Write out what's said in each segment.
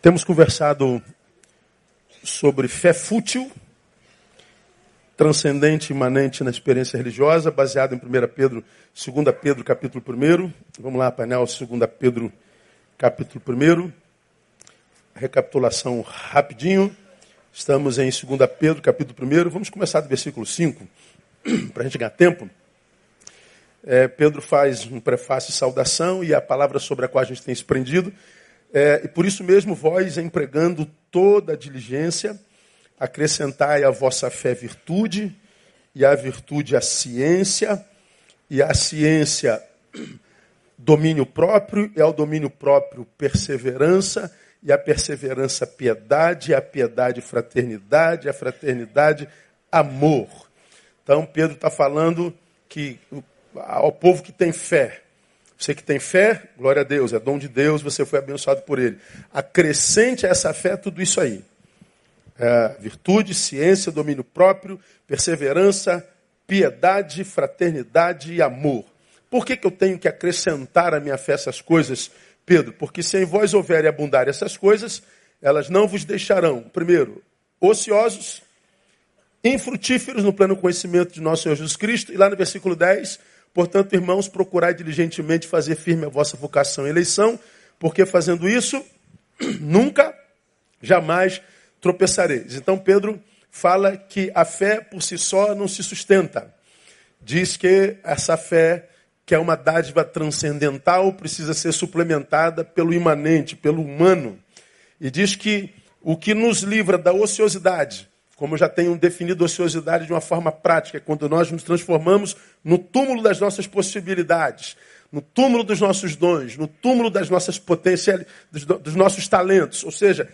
Temos conversado sobre fé fútil, transcendente, imanente na experiência religiosa, baseado em 1 Pedro, 2 Pedro, capítulo 1. Vamos lá, painel 2 Pedro, capítulo 1. Recapitulação rapidinho. Estamos em 2 Pedro, capítulo 1. Vamos começar do versículo 5, para a gente ganhar tempo. É, Pedro faz um prefácio de saudação e a palavra sobre a qual a gente tem se prendido é, e por isso mesmo, vós, empregando toda a diligência, acrescentai à vossa fé virtude, e à virtude a ciência, e à ciência domínio próprio, e ao domínio próprio perseverança, e a perseverança piedade, e a piedade fraternidade, a fraternidade amor. Então Pedro está falando que ao povo que tem fé, você que tem fé, glória a Deus, é dom de Deus, você foi abençoado por Ele. Acrescente a essa fé tudo isso aí: é, virtude, ciência, domínio próprio, perseverança, piedade, fraternidade e amor. Por que, que eu tenho que acrescentar à minha fé essas coisas, Pedro? Porque se em vós houver e abundar essas coisas, elas não vos deixarão, primeiro, ociosos, infrutíferos no pleno conhecimento de nosso Senhor Jesus Cristo, e lá no versículo 10, Portanto, irmãos, procurai diligentemente fazer firme a vossa vocação e eleição, porque fazendo isso, nunca, jamais tropeçareis. Então, Pedro fala que a fé por si só não se sustenta. Diz que essa fé, que é uma dádiva transcendental, precisa ser suplementada pelo imanente, pelo humano. E diz que o que nos livra da ociosidade, como já tenho definido ociosidade de uma forma prática, quando nós nos transformamos no túmulo das nossas possibilidades, no túmulo dos nossos dons, no túmulo das nossas potências, dos, dos nossos talentos. Ou seja,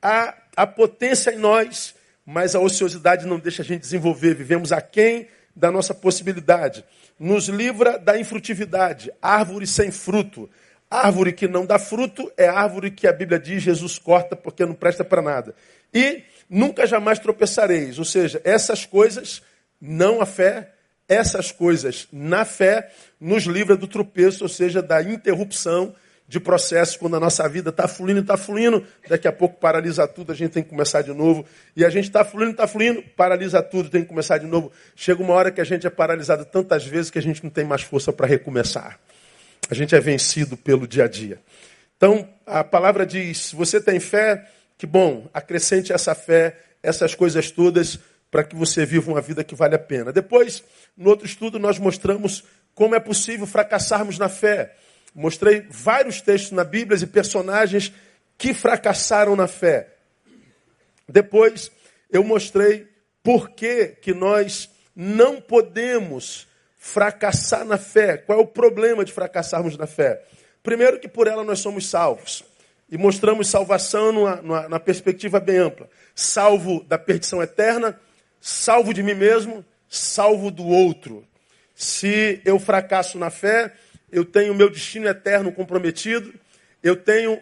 há a potência em nós, mas a ociosidade não deixa a gente desenvolver. Vivemos aquém da nossa possibilidade. Nos livra da infrutividade, árvore sem fruto. Árvore que não dá fruto é árvore que a Bíblia diz Jesus corta porque não presta para nada. E nunca jamais tropeçareis. Ou seja, essas coisas, não a fé, essas coisas na fé, nos livra do tropeço, ou seja, da interrupção de processo, quando a nossa vida está fluindo, está fluindo, daqui a pouco paralisa tudo, a gente tem que começar de novo. E a gente está fluindo, está fluindo, paralisa tudo, tem que começar de novo. Chega uma hora que a gente é paralisado tantas vezes que a gente não tem mais força para recomeçar. A gente é vencido pelo dia a dia. Então, a palavra diz: se você tem fé, que bom, acrescente essa fé, essas coisas todas, para que você viva uma vida que vale a pena. Depois, no outro estudo, nós mostramos como é possível fracassarmos na fé. Mostrei vários textos na Bíblia e personagens que fracassaram na fé. Depois, eu mostrei por que, que nós não podemos fracassar na fé. Qual é o problema de fracassarmos na fé? Primeiro, que por ela nós somos salvos e mostramos salvação numa, numa, perspectiva bem ampla. Salvo da perdição eterna, salvo de mim mesmo, salvo do outro. Se eu fracasso na fé, eu tenho meu destino eterno comprometido, eu tenho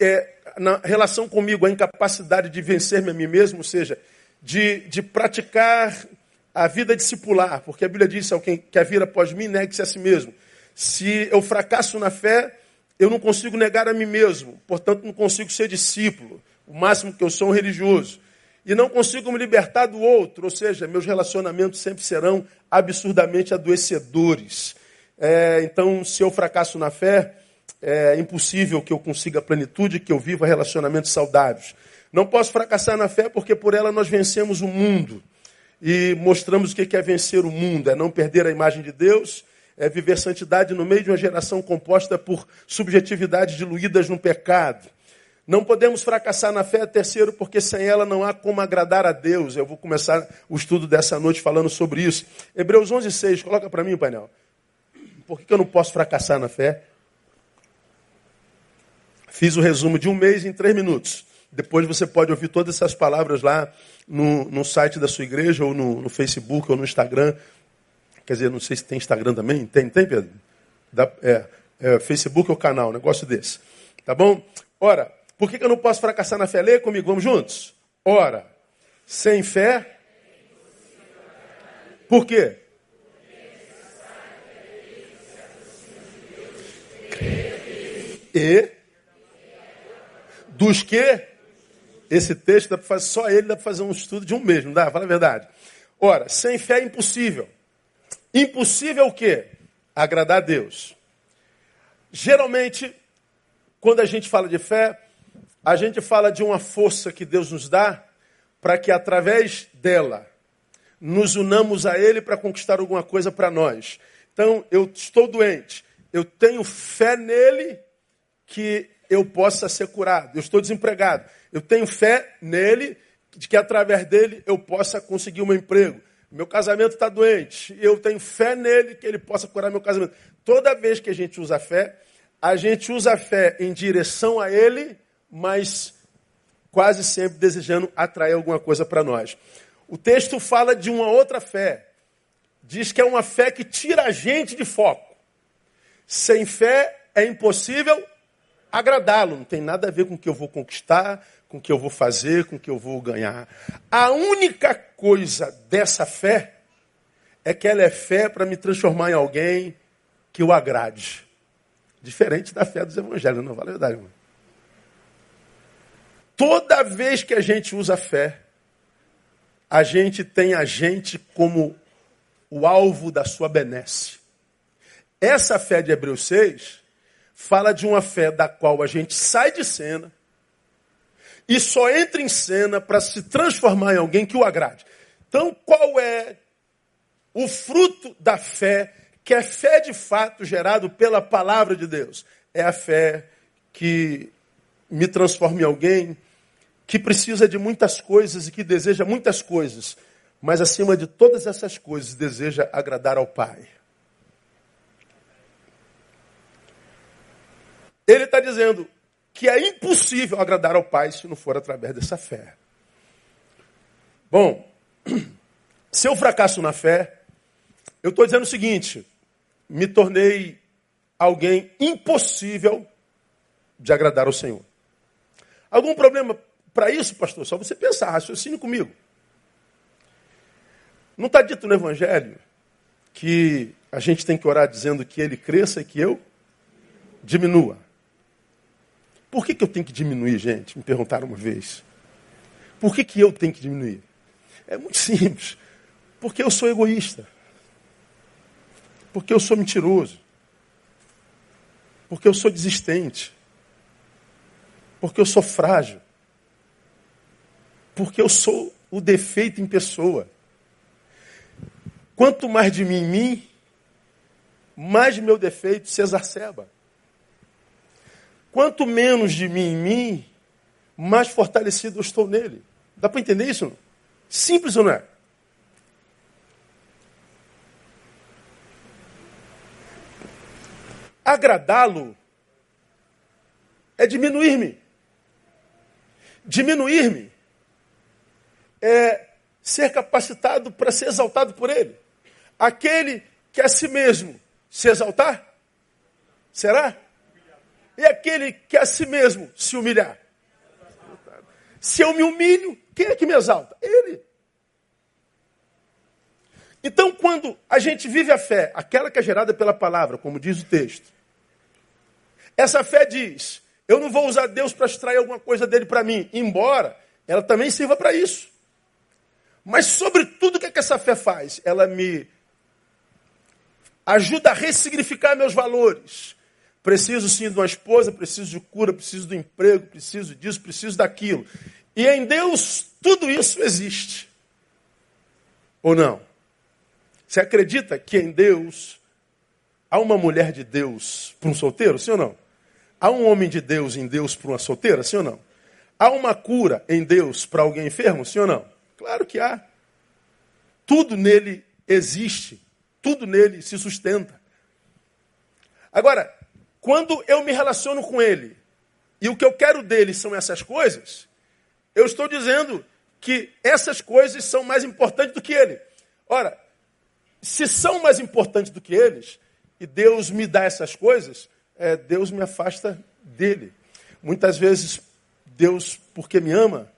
é, na relação comigo a incapacidade de vencer-me a mim mesmo, ou seja, de, de praticar a vida discipular, porque a Bíblia diz: alguém quer vir após mim, negue-se a si mesmo. Se eu fracasso na fé, eu não consigo negar a mim mesmo, portanto não consigo ser discípulo. O máximo que eu sou é um religioso. E não consigo me libertar do outro, ou seja, meus relacionamentos sempre serão absurdamente adoecedores. É, então, se eu fracasso na fé, é impossível que eu consiga plenitude, que eu viva relacionamentos saudáveis. Não posso fracassar na fé porque por ela nós vencemos o mundo. E mostramos o que é vencer o mundo: é não perder a imagem de Deus, é viver santidade no meio de uma geração composta por subjetividades diluídas no pecado. Não podemos fracassar na fé, terceiro, porque sem ela não há como agradar a Deus. Eu vou começar o estudo dessa noite falando sobre isso. Hebreus 11, 6, coloca para mim painel. Por que eu não posso fracassar na fé? Fiz o resumo de um mês em três minutos. Depois você pode ouvir todas essas palavras lá no, no site da sua igreja, ou no, no Facebook, ou no Instagram. Quer dizer, não sei se tem Instagram também. Tem, tem Pedro? Da, é, é, Facebook é o canal, um negócio desse. Tá bom? Ora, por que, que eu não posso fracassar na fé? Leia comigo, vamos juntos? Ora, sem fé. Por quê? E dos que? Esse texto dá para fazer, só ele dá para fazer um estudo de um mês, não dá? Fala a verdade. Ora, sem fé é impossível. Impossível o quê? Agradar a Deus. Geralmente, quando a gente fala de fé, a gente fala de uma força que Deus nos dá para que através dela nos unamos a Ele para conquistar alguma coisa para nós. Então, eu estou doente, eu tenho fé nele que eu possa ser curado. Eu estou desempregado, eu tenho fé nele de que através dele eu possa conseguir um emprego. Meu casamento está doente, eu tenho fé nele que ele possa curar meu casamento. Toda vez que a gente usa fé, a gente usa a fé em direção a ele, mas quase sempre desejando atrair alguma coisa para nós. O texto fala de uma outra fé. Diz que é uma fé que tira a gente de foco. Sem fé é impossível agradá-lo. Não tem nada a ver com o que eu vou conquistar, com o que eu vou fazer, com o que eu vou ganhar. A única coisa dessa fé é que ela é fé para me transformar em alguém que o agrade. Diferente da fé dos evangelhos, não vale a verdade, irmão. Toda vez que a gente usa fé, a gente tem a gente como o alvo da sua benesse. Essa fé de Hebreus 6 fala de uma fé da qual a gente sai de cena e só entra em cena para se transformar em alguém que o agrade. Então, qual é o fruto da fé, que é fé de fato gerado pela palavra de Deus? É a fé que me transforma em alguém que precisa de muitas coisas e que deseja muitas coisas, mas acima de todas essas coisas deseja agradar ao Pai. Ele está dizendo que é impossível agradar ao Pai se não for através dessa fé. Bom, se eu fracasso na fé, eu estou dizendo o seguinte: me tornei alguém impossível de agradar ao Senhor. Algum problema para isso, pastor, só você pensar, raciocine comigo. Não está dito no Evangelho que a gente tem que orar dizendo que ele cresça e que eu diminua. Por que, que eu tenho que diminuir, gente? Me perguntaram uma vez. Por que, que eu tenho que diminuir? É muito simples. Porque eu sou egoísta. Porque eu sou mentiroso. Porque eu sou desistente. Porque eu sou frágil. Porque eu sou o defeito em pessoa. Quanto mais de mim em mim, mais meu defeito se exacerba. Quanto menos de mim em mim, mais fortalecido eu estou nele. Dá para entender isso? Simples ou não é? Agradá-lo é diminuir-me. Diminuir-me é ser capacitado para ser exaltado por ele. Aquele que a si mesmo se exaltar, será? E aquele que a si mesmo se humilhar? Se eu me humilho, quem é que me exalta? Ele. Então, quando a gente vive a fé, aquela que é gerada pela palavra, como diz o texto, essa fé diz: eu não vou usar Deus para extrair alguma coisa dele para mim, embora ela também sirva para isso. Mas, sobretudo, o que, é que essa fé faz? Ela me ajuda a ressignificar meus valores. Preciso sim de uma esposa, preciso de cura, preciso do emprego, preciso disso, preciso daquilo. E em Deus tudo isso existe. Ou não? Você acredita que em Deus há uma mulher de Deus para um solteiro, sim ou não? Há um homem de Deus em Deus para uma solteira, sim ou não? Há uma cura em Deus para alguém enfermo, sim ou não? Claro que há. Tudo nele existe, tudo nele se sustenta. Agora, quando eu me relaciono com ele e o que eu quero dele são essas coisas, eu estou dizendo que essas coisas são mais importantes do que ele. Ora, se são mais importantes do que eles, e Deus me dá essas coisas, é, Deus me afasta dele. Muitas vezes, Deus, porque me ama,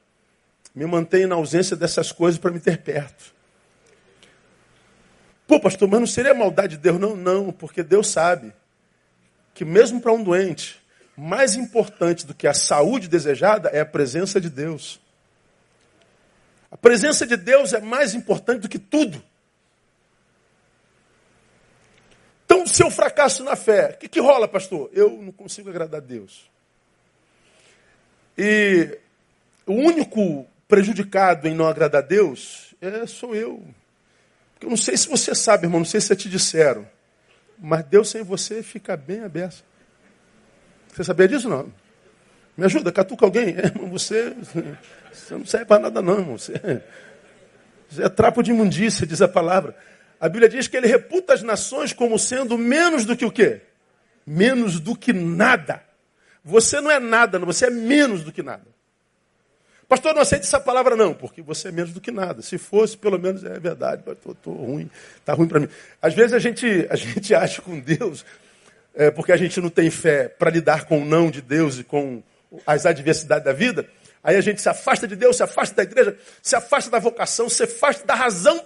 me mantém na ausência dessas coisas para me ter perto. Pô, pastor, mas não seria maldade de Deus? Não, não, porque Deus sabe que mesmo para um doente, mais importante do que a saúde desejada é a presença de Deus. A presença de Deus é mais importante do que tudo. Então, se eu fracasso na fé, o que, que rola, pastor? Eu não consigo agradar a Deus. E o único prejudicado em não agradar a Deus é, sou eu. Porque eu não sei se você sabe, irmão, não sei se te disseram, mas Deus sem você fica bem aberto. Você sabia disso não? Me ajuda, catuca alguém. É, você, você não serve para nada não. Você, você é trapo de imundícia, diz a palavra. A Bíblia diz que ele reputa as nações como sendo menos do que o quê? Menos do que nada. Você não é nada, você é menos do que nada. Pastor, não aceite essa palavra não, porque você é menos do que nada. Se fosse, pelo menos é verdade. Estou ruim, está ruim para mim. Às vezes a gente, a gente acha com Deus, é, porque a gente não tem fé para lidar com o não de Deus e com as adversidades da vida, aí a gente se afasta de Deus, se afasta da igreja, se afasta da vocação, se afasta da razão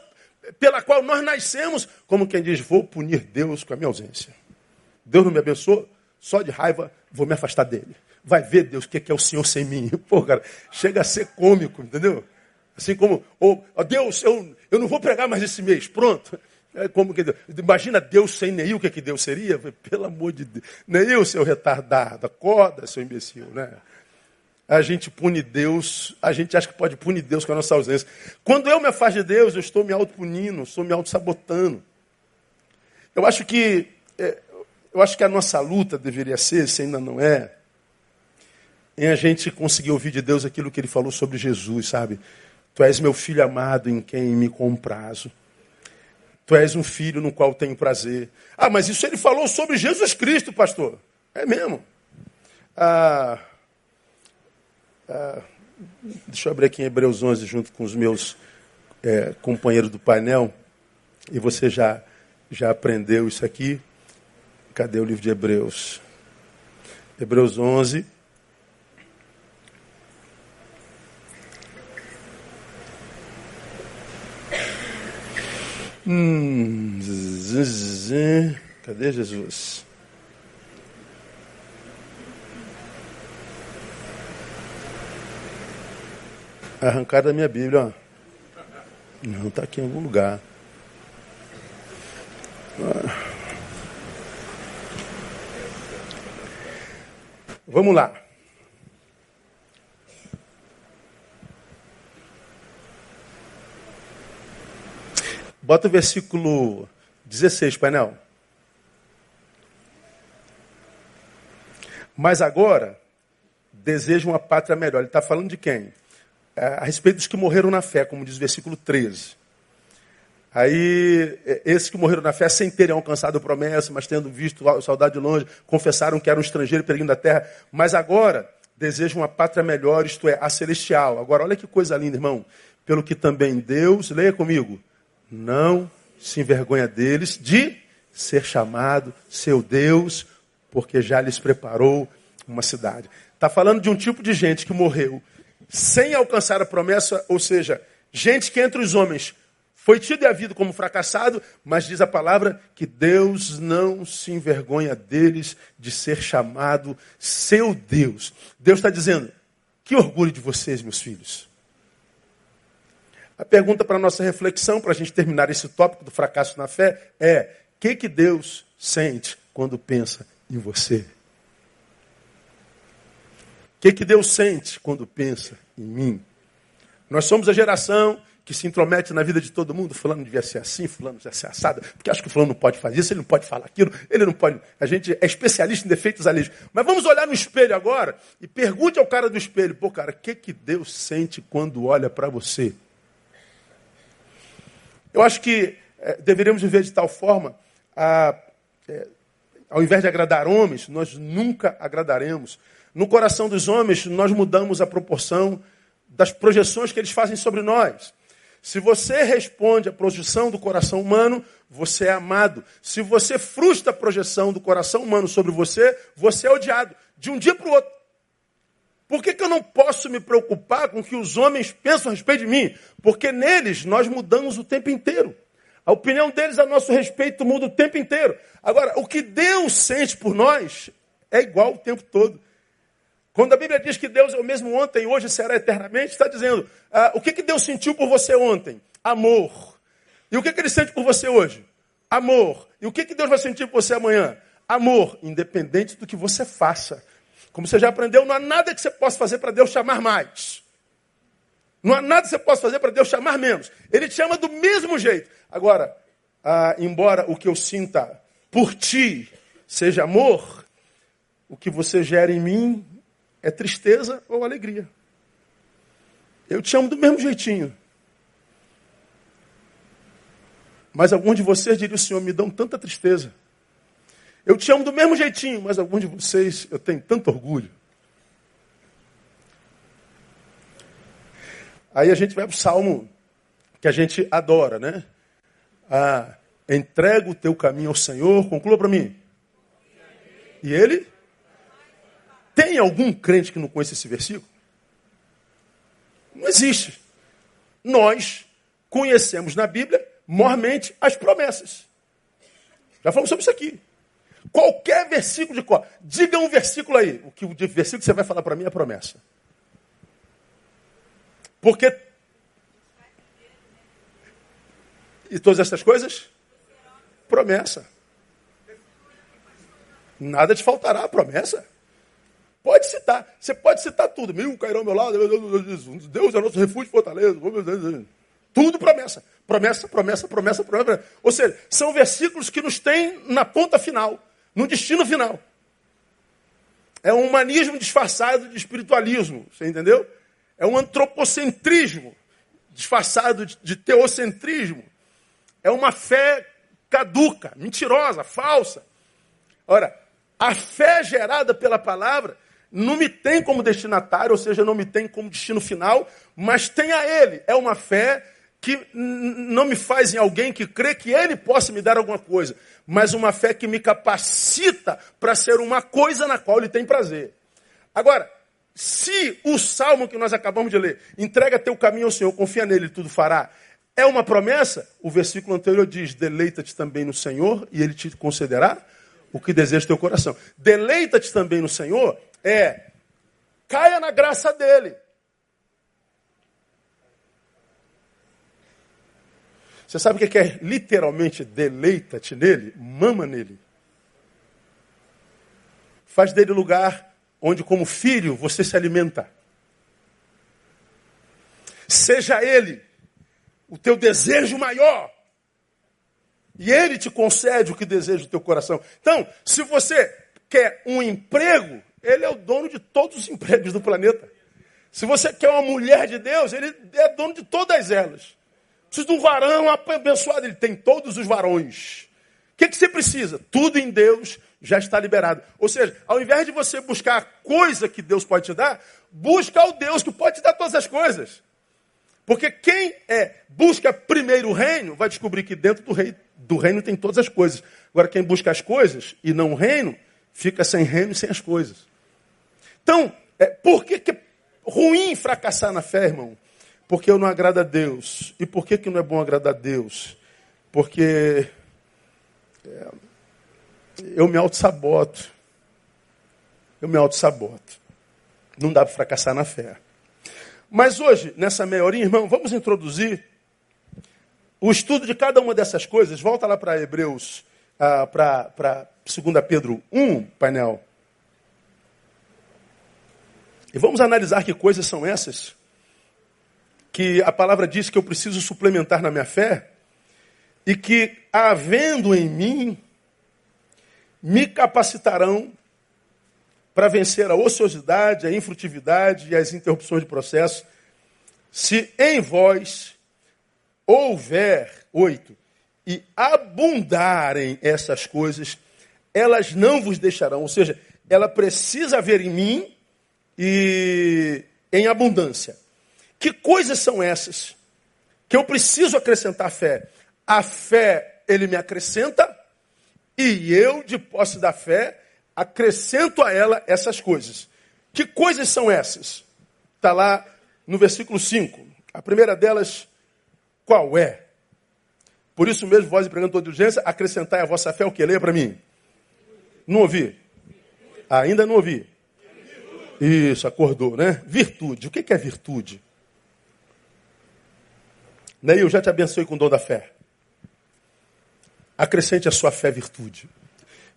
pela qual nós nascemos, como quem diz, vou punir Deus com a minha ausência. Deus não me abençoou, só de raiva vou me afastar dele vai ver, Deus, o que é o Senhor sem mim. Pô, cara, chega a ser cômico, entendeu? Assim como, ou, Deus, eu, eu não vou pregar mais esse mês, pronto. É como que imagina Deus sem Neil, o que, é que Deus seria? Pelo amor de Deus. Neil, seu retardado, acorda, seu imbecil, né? A gente pune Deus, a gente acha que pode punir Deus com a nossa ausência. Quando eu me afasto de Deus, eu estou me auto-punindo, estou me auto-sabotando. Eu acho que é, eu acho que a nossa luta deveria ser, se ainda não é, em a gente conseguir ouvir de Deus aquilo que ele falou sobre Jesus, sabe? Tu és meu filho amado em quem me comprazo. Tu és um filho no qual tenho prazer. Ah, mas isso ele falou sobre Jesus Cristo, pastor. É mesmo. Ah, ah, deixa eu abrir aqui em Hebreus 11 junto com os meus é, companheiros do painel. E você já, já aprendeu isso aqui. Cadê o livro de Hebreus? Hebreus 11, Hum, cadê Jesus? Arrancar da minha Bíblia, ó. Não, está aqui em algum lugar. Vamos lá. Bota o versículo 16, painel. Mas agora, desejo uma pátria melhor. Ele está falando de quem? É, a respeito dos que morreram na fé, como diz o versículo 13. Aí, é, esses que morreram na fé, sem terem alcançado a promessa, mas tendo visto a saudade de longe, confessaram que eram estrangeiro peregrino da terra. Mas agora, desejam uma pátria melhor, isto é, a celestial. Agora, olha que coisa linda, irmão. Pelo que também Deus, leia comigo, não se envergonha deles de ser chamado seu Deus, porque já lhes preparou uma cidade. Está falando de um tipo de gente que morreu sem alcançar a promessa, ou seja, gente que entre os homens foi tido e havido como fracassado, mas diz a palavra que Deus não se envergonha deles de ser chamado seu Deus. Deus está dizendo: que orgulho de vocês, meus filhos. A pergunta para a nossa reflexão, para a gente terminar esse tópico do fracasso na fé, é: o que, que Deus sente quando pensa em você? O que, que Deus sente quando pensa em mim? Nós somos a geração que se intromete na vida de todo mundo. Fulano devia ser assim, fulano devia ser assado, porque acho que fulano não pode fazer isso, ele não pode falar aquilo, ele não pode. A gente é especialista em defeitos alheios. Mas vamos olhar no espelho agora e pergunte ao cara do espelho: pô, cara, o que, que Deus sente quando olha para você? Eu acho que é, deveríamos viver de tal forma, a, é, ao invés de agradar homens, nós nunca agradaremos. No coração dos homens, nós mudamos a proporção das projeções que eles fazem sobre nós. Se você responde à projeção do coração humano, você é amado. Se você frustra a projeção do coração humano sobre você, você é odiado. De um dia para o outro. Por que, que eu não posso me preocupar com o que os homens pensam a respeito de mim? Porque neles nós mudamos o tempo inteiro. A opinião deles a nosso respeito muda o tempo inteiro. Agora, o que Deus sente por nós é igual o tempo todo. Quando a Bíblia diz que Deus é o mesmo ontem, hoje será eternamente, está dizendo, ah, o que, que Deus sentiu por você ontem? Amor. E o que, que Ele sente por você hoje? Amor. E o que, que Deus vai sentir por você amanhã? Amor, independente do que você faça. Como você já aprendeu, não há nada que você possa fazer para Deus chamar mais. Não há nada que você possa fazer para Deus chamar menos. Ele te ama do mesmo jeito. Agora, ah, embora o que eu sinta por ti seja amor, o que você gera em mim é tristeza ou alegria. Eu te amo do mesmo jeitinho. Mas alguns de vocês diriam, Senhor, me dão tanta tristeza. Eu te amo do mesmo jeitinho, mas alguns de vocês eu tenho tanto orgulho. Aí a gente vai para o salmo que a gente adora, né? Ah, entrega o teu caminho ao Senhor, conclua para mim. E ele? Tem algum crente que não conhece esse versículo? Não existe. Nós conhecemos na Bíblia mormente as promessas. Já falamos sobre isso aqui. Qualquer versículo de cor. Diga um versículo aí. O que o versículo que você vai falar para mim é promessa. Porque. E todas essas coisas? Promessa. Nada te faltará, promessa. Pode citar. Você pode citar tudo. Mil cairão ao meu lado. Deus é nosso refúgio fortaleza. Tudo promessa. Promessa, promessa, promessa, promessa. Ou seja, são versículos que nos têm na ponta final, no destino final. É um humanismo disfarçado de espiritualismo. Você entendeu? É um antropocentrismo disfarçado de teocentrismo. É uma fé caduca, mentirosa, falsa. Ora, a fé gerada pela palavra não me tem como destinatário, ou seja, não me tem como destino final, mas tem a Ele. É uma fé que não me faz em alguém que crê que Ele possa me dar alguma coisa, mas uma fé que me capacita para ser uma coisa na qual Ele tem prazer. Agora, se o salmo que nós acabamos de ler, entrega teu caminho ao Senhor, confia nele, tudo fará, é uma promessa, o versículo anterior diz: deleita-te também no Senhor e ele te concederá o que deseja teu coração. Deleita-te também no Senhor é caia na graça dele. Você sabe o que é literalmente deleita-te nele? Mama nele. Faz dele lugar onde, como filho, você se alimenta. Seja ele o teu desejo maior. E ele te concede o que deseja o teu coração. Então, se você quer um emprego, ele é o dono de todos os empregos do planeta. Se você quer uma mulher de Deus, ele é dono de todas elas. Precisa de um varão abençoado. Ele tem todos os varões. O que, que você precisa? Tudo em Deus já está liberado. Ou seja, ao invés de você buscar a coisa que Deus pode te dar, busca o Deus que pode te dar todas as coisas. Porque quem é busca primeiro o reino, vai descobrir que dentro do, rei, do reino tem todas as coisas. Agora, quem busca as coisas e não o reino, fica sem reino e sem as coisas. Então, é, por que, que é ruim fracassar na fé, irmão? Porque eu não agrado a Deus. E por que, que não é bom agradar a Deus? Porque é, eu me auto-saboto. Eu me auto-saboto. Não dá para fracassar na fé. Mas hoje, nessa meia horinha, irmão, vamos introduzir o estudo de cada uma dessas coisas. Volta lá para Hebreus, ah, para 2 Pedro 1, painel. E vamos analisar que coisas são essas que a palavra diz que eu preciso suplementar na minha fé e que, havendo em mim, me capacitarão para vencer a ociosidade, a infrutividade e as interrupções de processo, se em vós houver, oito, e abundarem essas coisas, elas não vos deixarão. Ou seja, ela precisa haver em mim e em abundância. Que coisas são essas? Que eu preciso acrescentar fé. A fé, ele me acrescenta, e eu, de posse da fé, acrescento a ela essas coisas. Que coisas são essas? Está lá no versículo 5. A primeira delas, qual é? Por isso mesmo, vós pregando toda urgência, acrescentai a vossa fé o que? Leia para mim. Não ouvi. Ainda não ouvi. Isso, acordou, né? Virtude. O que é virtude? Eu já te abençoe com o dom da fé. Acrescente a sua fé virtude.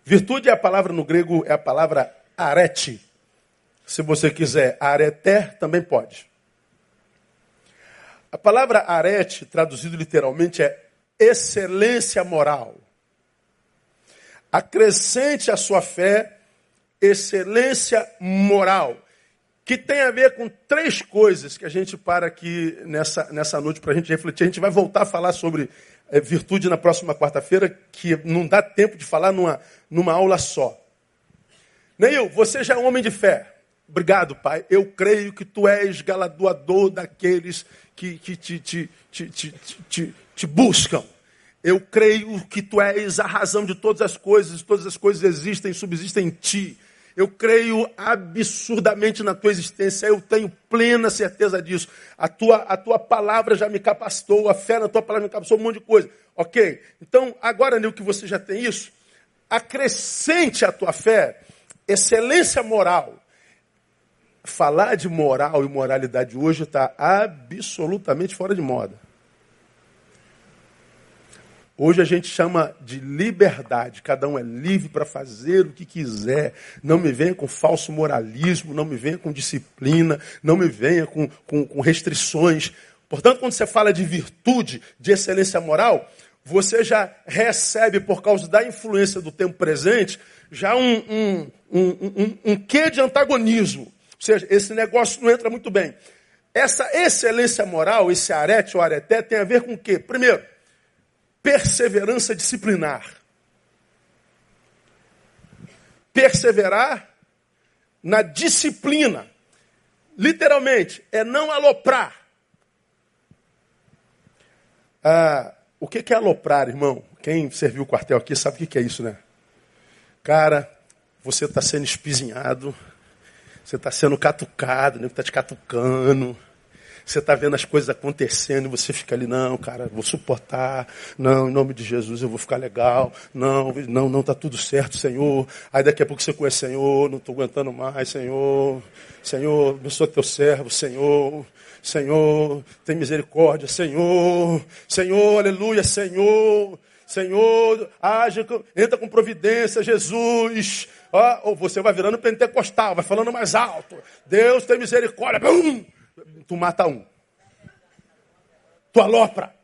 Virtude é a palavra no grego, é a palavra arete. Se você quiser areter, também pode. A palavra arete, traduzido literalmente, é excelência moral. Acrescente a sua fé excelência moral, que tem a ver com três coisas que a gente para aqui nessa, nessa noite para a gente refletir. A gente vai voltar a falar sobre é, virtude na próxima quarta-feira, que não dá tempo de falar numa, numa aula só. Neil, você já é um homem de fé. Obrigado, Pai. Eu creio que tu és galardoador daqueles que, que te, te, te, te, te, te buscam. Eu creio que tu és a razão de todas as coisas, todas as coisas existem, subsistem em ti. Eu creio absurdamente na tua existência, eu tenho plena certeza disso. A tua, a tua palavra já me capacitou, a fé na tua palavra me capacitou, um monte de coisa. Ok? Então, agora, Nil, que você já tem isso, acrescente à tua fé excelência moral. Falar de moral e moralidade hoje está absolutamente fora de moda. Hoje a gente chama de liberdade. Cada um é livre para fazer o que quiser. Não me venha com falso moralismo, não me venha com disciplina, não me venha com, com, com restrições. Portanto, quando você fala de virtude, de excelência moral, você já recebe, por causa da influência do tempo presente, já um, um, um, um, um quê de antagonismo. Ou seja, esse negócio não entra muito bem. Essa excelência moral, esse arete ou areté, tem a ver com o quê? Primeiro, perseverança disciplinar. Perseverar na disciplina. Literalmente, é não aloprar. Ah, o que é aloprar, irmão? Quem serviu o quartel aqui sabe o que é isso, né? Cara, você está sendo espizinhado, você está sendo catucado, nem está te catucando. Você está vendo as coisas acontecendo e você fica ali, não, cara, vou suportar. Não, em nome de Jesus eu vou ficar legal. Não, não, não está tudo certo, Senhor. Aí daqui a pouco você conhece, Senhor, não estou aguentando mais, Senhor. Senhor, abençoa teu servo, Senhor. Senhor, tem misericórdia, Senhor. Senhor, aleluia, Senhor. Senhor, age, entra com providência, Jesus. ou você vai virando pentecostal, vai falando mais alto. Deus tem misericórdia. Bum! Tu mata um. Tu alopra.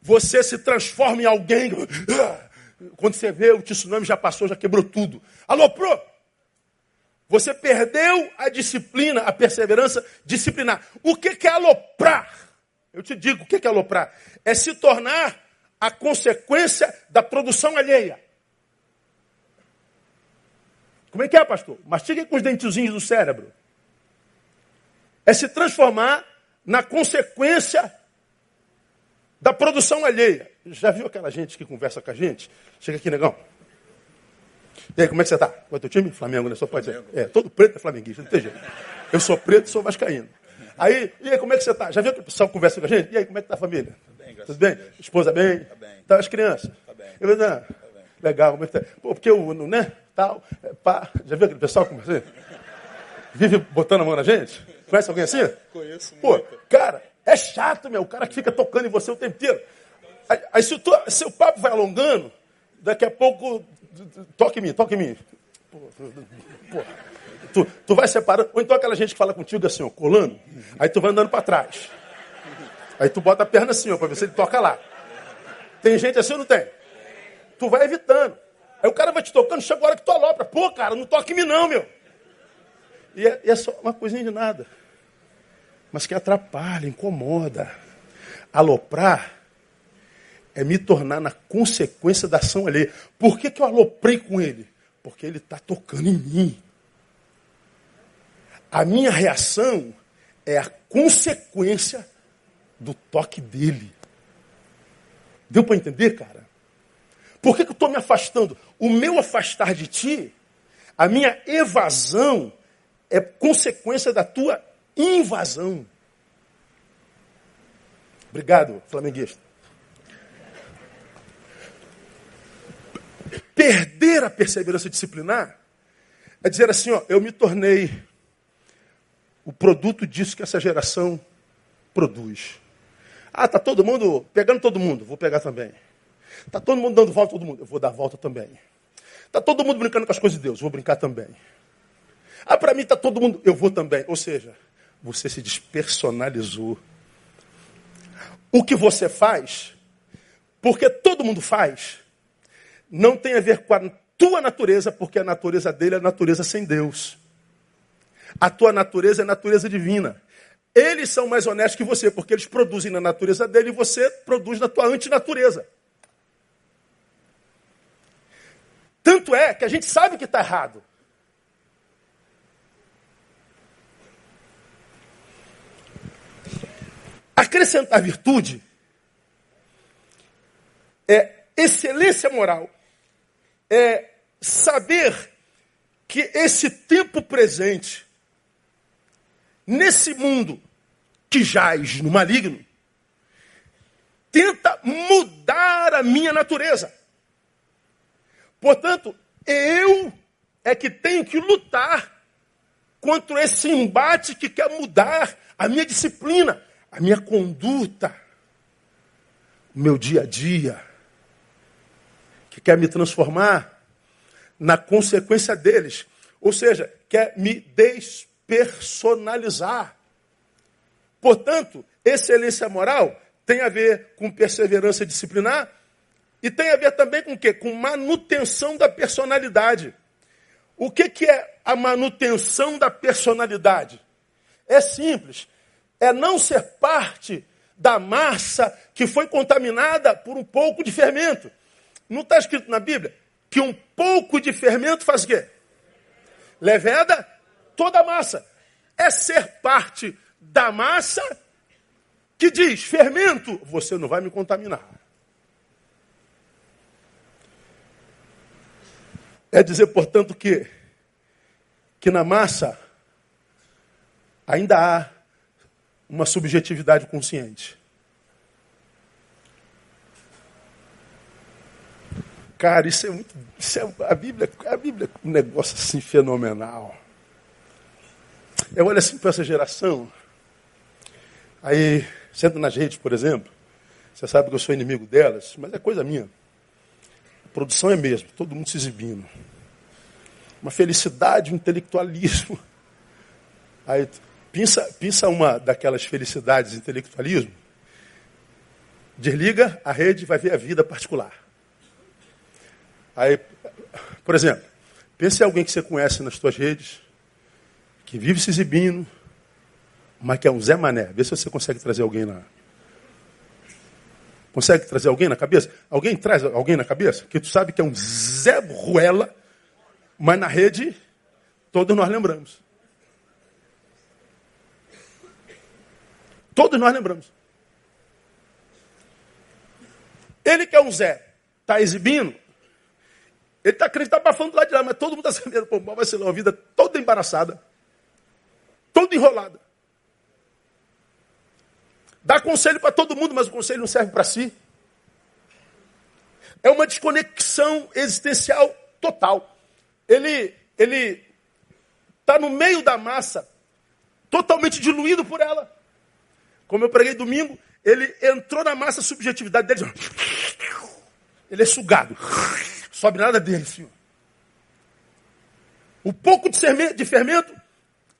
Você se transforma em alguém. Quando você vê, o tsunami já passou, já quebrou tudo. Aloprou. Você perdeu a disciplina, a perseverança disciplinar. O que é aloprar? Eu te digo, o que é aloprar? É se tornar a consequência da produção alheia. Como é que é, pastor? Mastiga com os dentezinhos do cérebro é se transformar na consequência da produção alheia. Já viu aquela gente que conversa com a gente? Chega aqui, negão. E aí, como é que você está? Qual é o teu time? Flamengo, né? Só pode ser. É, todo preto é flamenguista, não tem jeito. Eu sou preto e sou vascaíno. Aí, e aí, como é que você está? Já viu que o pessoal conversa com a gente? E aí, como é que está a família? Tá bem, Tudo bem? Esposa bem? Tá bem. Tá as crianças? Tá bem. Eu, não, tá bem. Legal, como é que tá? Pô, porque o, né, tal, é, pá. Já viu aquele pessoal conversando? Vive botando a mão na gente? Conhece alguém assim? Conheço Pô, cara, é chato, meu. O cara que fica tocando em você o tempo inteiro. Aí, aí se, o tu, se o papo vai alongando, daqui a pouco, toque em mim, toque em mim. Pô, pô. Tu, tu vai separando. Ou então aquela gente que fala contigo assim, ó, colando. Aí tu vai andando para trás. Aí tu bota a perna assim, ó, para ver se ele toca lá. Tem gente assim ou não tem? Tu vai evitando. Aí o cara vai te tocando, chega a hora que tu alopra. Pô, cara, não toque em mim não, meu. E é, é só uma coisinha de nada mas que atrapalha, incomoda. Aloprar é me tornar na consequência da ação ali. Por que, que eu aloprei com ele? Porque ele está tocando em mim. A minha reação é a consequência do toque dele. Deu para entender, cara? Por que, que eu estou me afastando? O meu afastar de ti, a minha evasão, é consequência da tua invasão. Obrigado, flamenguista. Perder a perseverança disciplinar É dizer assim, ó, eu me tornei o produto disso que essa geração produz. Ah, tá todo mundo pegando todo mundo, vou pegar também. Tá todo mundo dando volta todo mundo, eu vou dar volta também. Tá todo mundo brincando com as coisas de Deus, vou brincar também. Ah, para mim tá todo mundo, eu vou também. Ou seja, você se despersonalizou. O que você faz, porque todo mundo faz, não tem a ver com a tua natureza, porque a natureza dele é a natureza sem Deus. A tua natureza é a natureza divina. Eles são mais honestos que você, porque eles produzem na natureza dele e você produz na tua antinatureza. Tanto é que a gente sabe que está errado. Acrescentar virtude é excelência moral, é saber que esse tempo presente nesse mundo que jaz no maligno, tenta mudar a minha natureza. Portanto, eu é que tenho que lutar contra esse embate que quer mudar a minha disciplina, a minha conduta, o meu dia a dia, que quer me transformar na consequência deles. Ou seja, quer me des personalizar. Portanto, excelência moral tem a ver com perseverança disciplinar e tem a ver também com o quê? Com manutenção da personalidade. O que, que é a manutenção da personalidade? É simples. É não ser parte da massa que foi contaminada por um pouco de fermento. Não está escrito na Bíblia que um pouco de fermento faz o quê? Leveda toda a massa. É ser parte da massa que diz: fermento, você não vai me contaminar. É dizer, portanto, que, que na massa ainda há uma subjetividade consciente. Cara, isso é muito. Isso é, a, Bíblia, a Bíblia é um negócio assim fenomenal. Eu olho assim para essa geração, aí sento nas redes, por exemplo, você sabe que eu sou inimigo delas, mas é coisa minha. A produção é mesmo, todo mundo se exibindo. Uma felicidade, um intelectualismo. Aí pensa, pensa uma daquelas felicidades, intelectualismo. Desliga a rede, vai ver a vida particular. Aí, por exemplo, pense em alguém que você conhece nas suas redes, que vive se exibindo, mas que é um Zé Mané. Vê se você consegue trazer alguém lá. Consegue trazer alguém na cabeça? Alguém traz alguém na cabeça? Que tu sabe que é um Zé Ruela, mas na rede todos nós lembramos. Todos nós lembramos. Ele que é um Zé, está exibindo, ele está crente, está abafando lá de lá, mas todo mundo está sabendo, pô, vai ser uma vida toda embaraçada toda enrolada. Dá conselho para todo mundo, mas o conselho não serve para si. É uma desconexão existencial total. Ele ele está no meio da massa, totalmente diluído por ela. Como eu preguei domingo, ele entrou na massa, subjetividade dele. Ele é sugado. Sobe nada dele, senhor. O pouco de fermento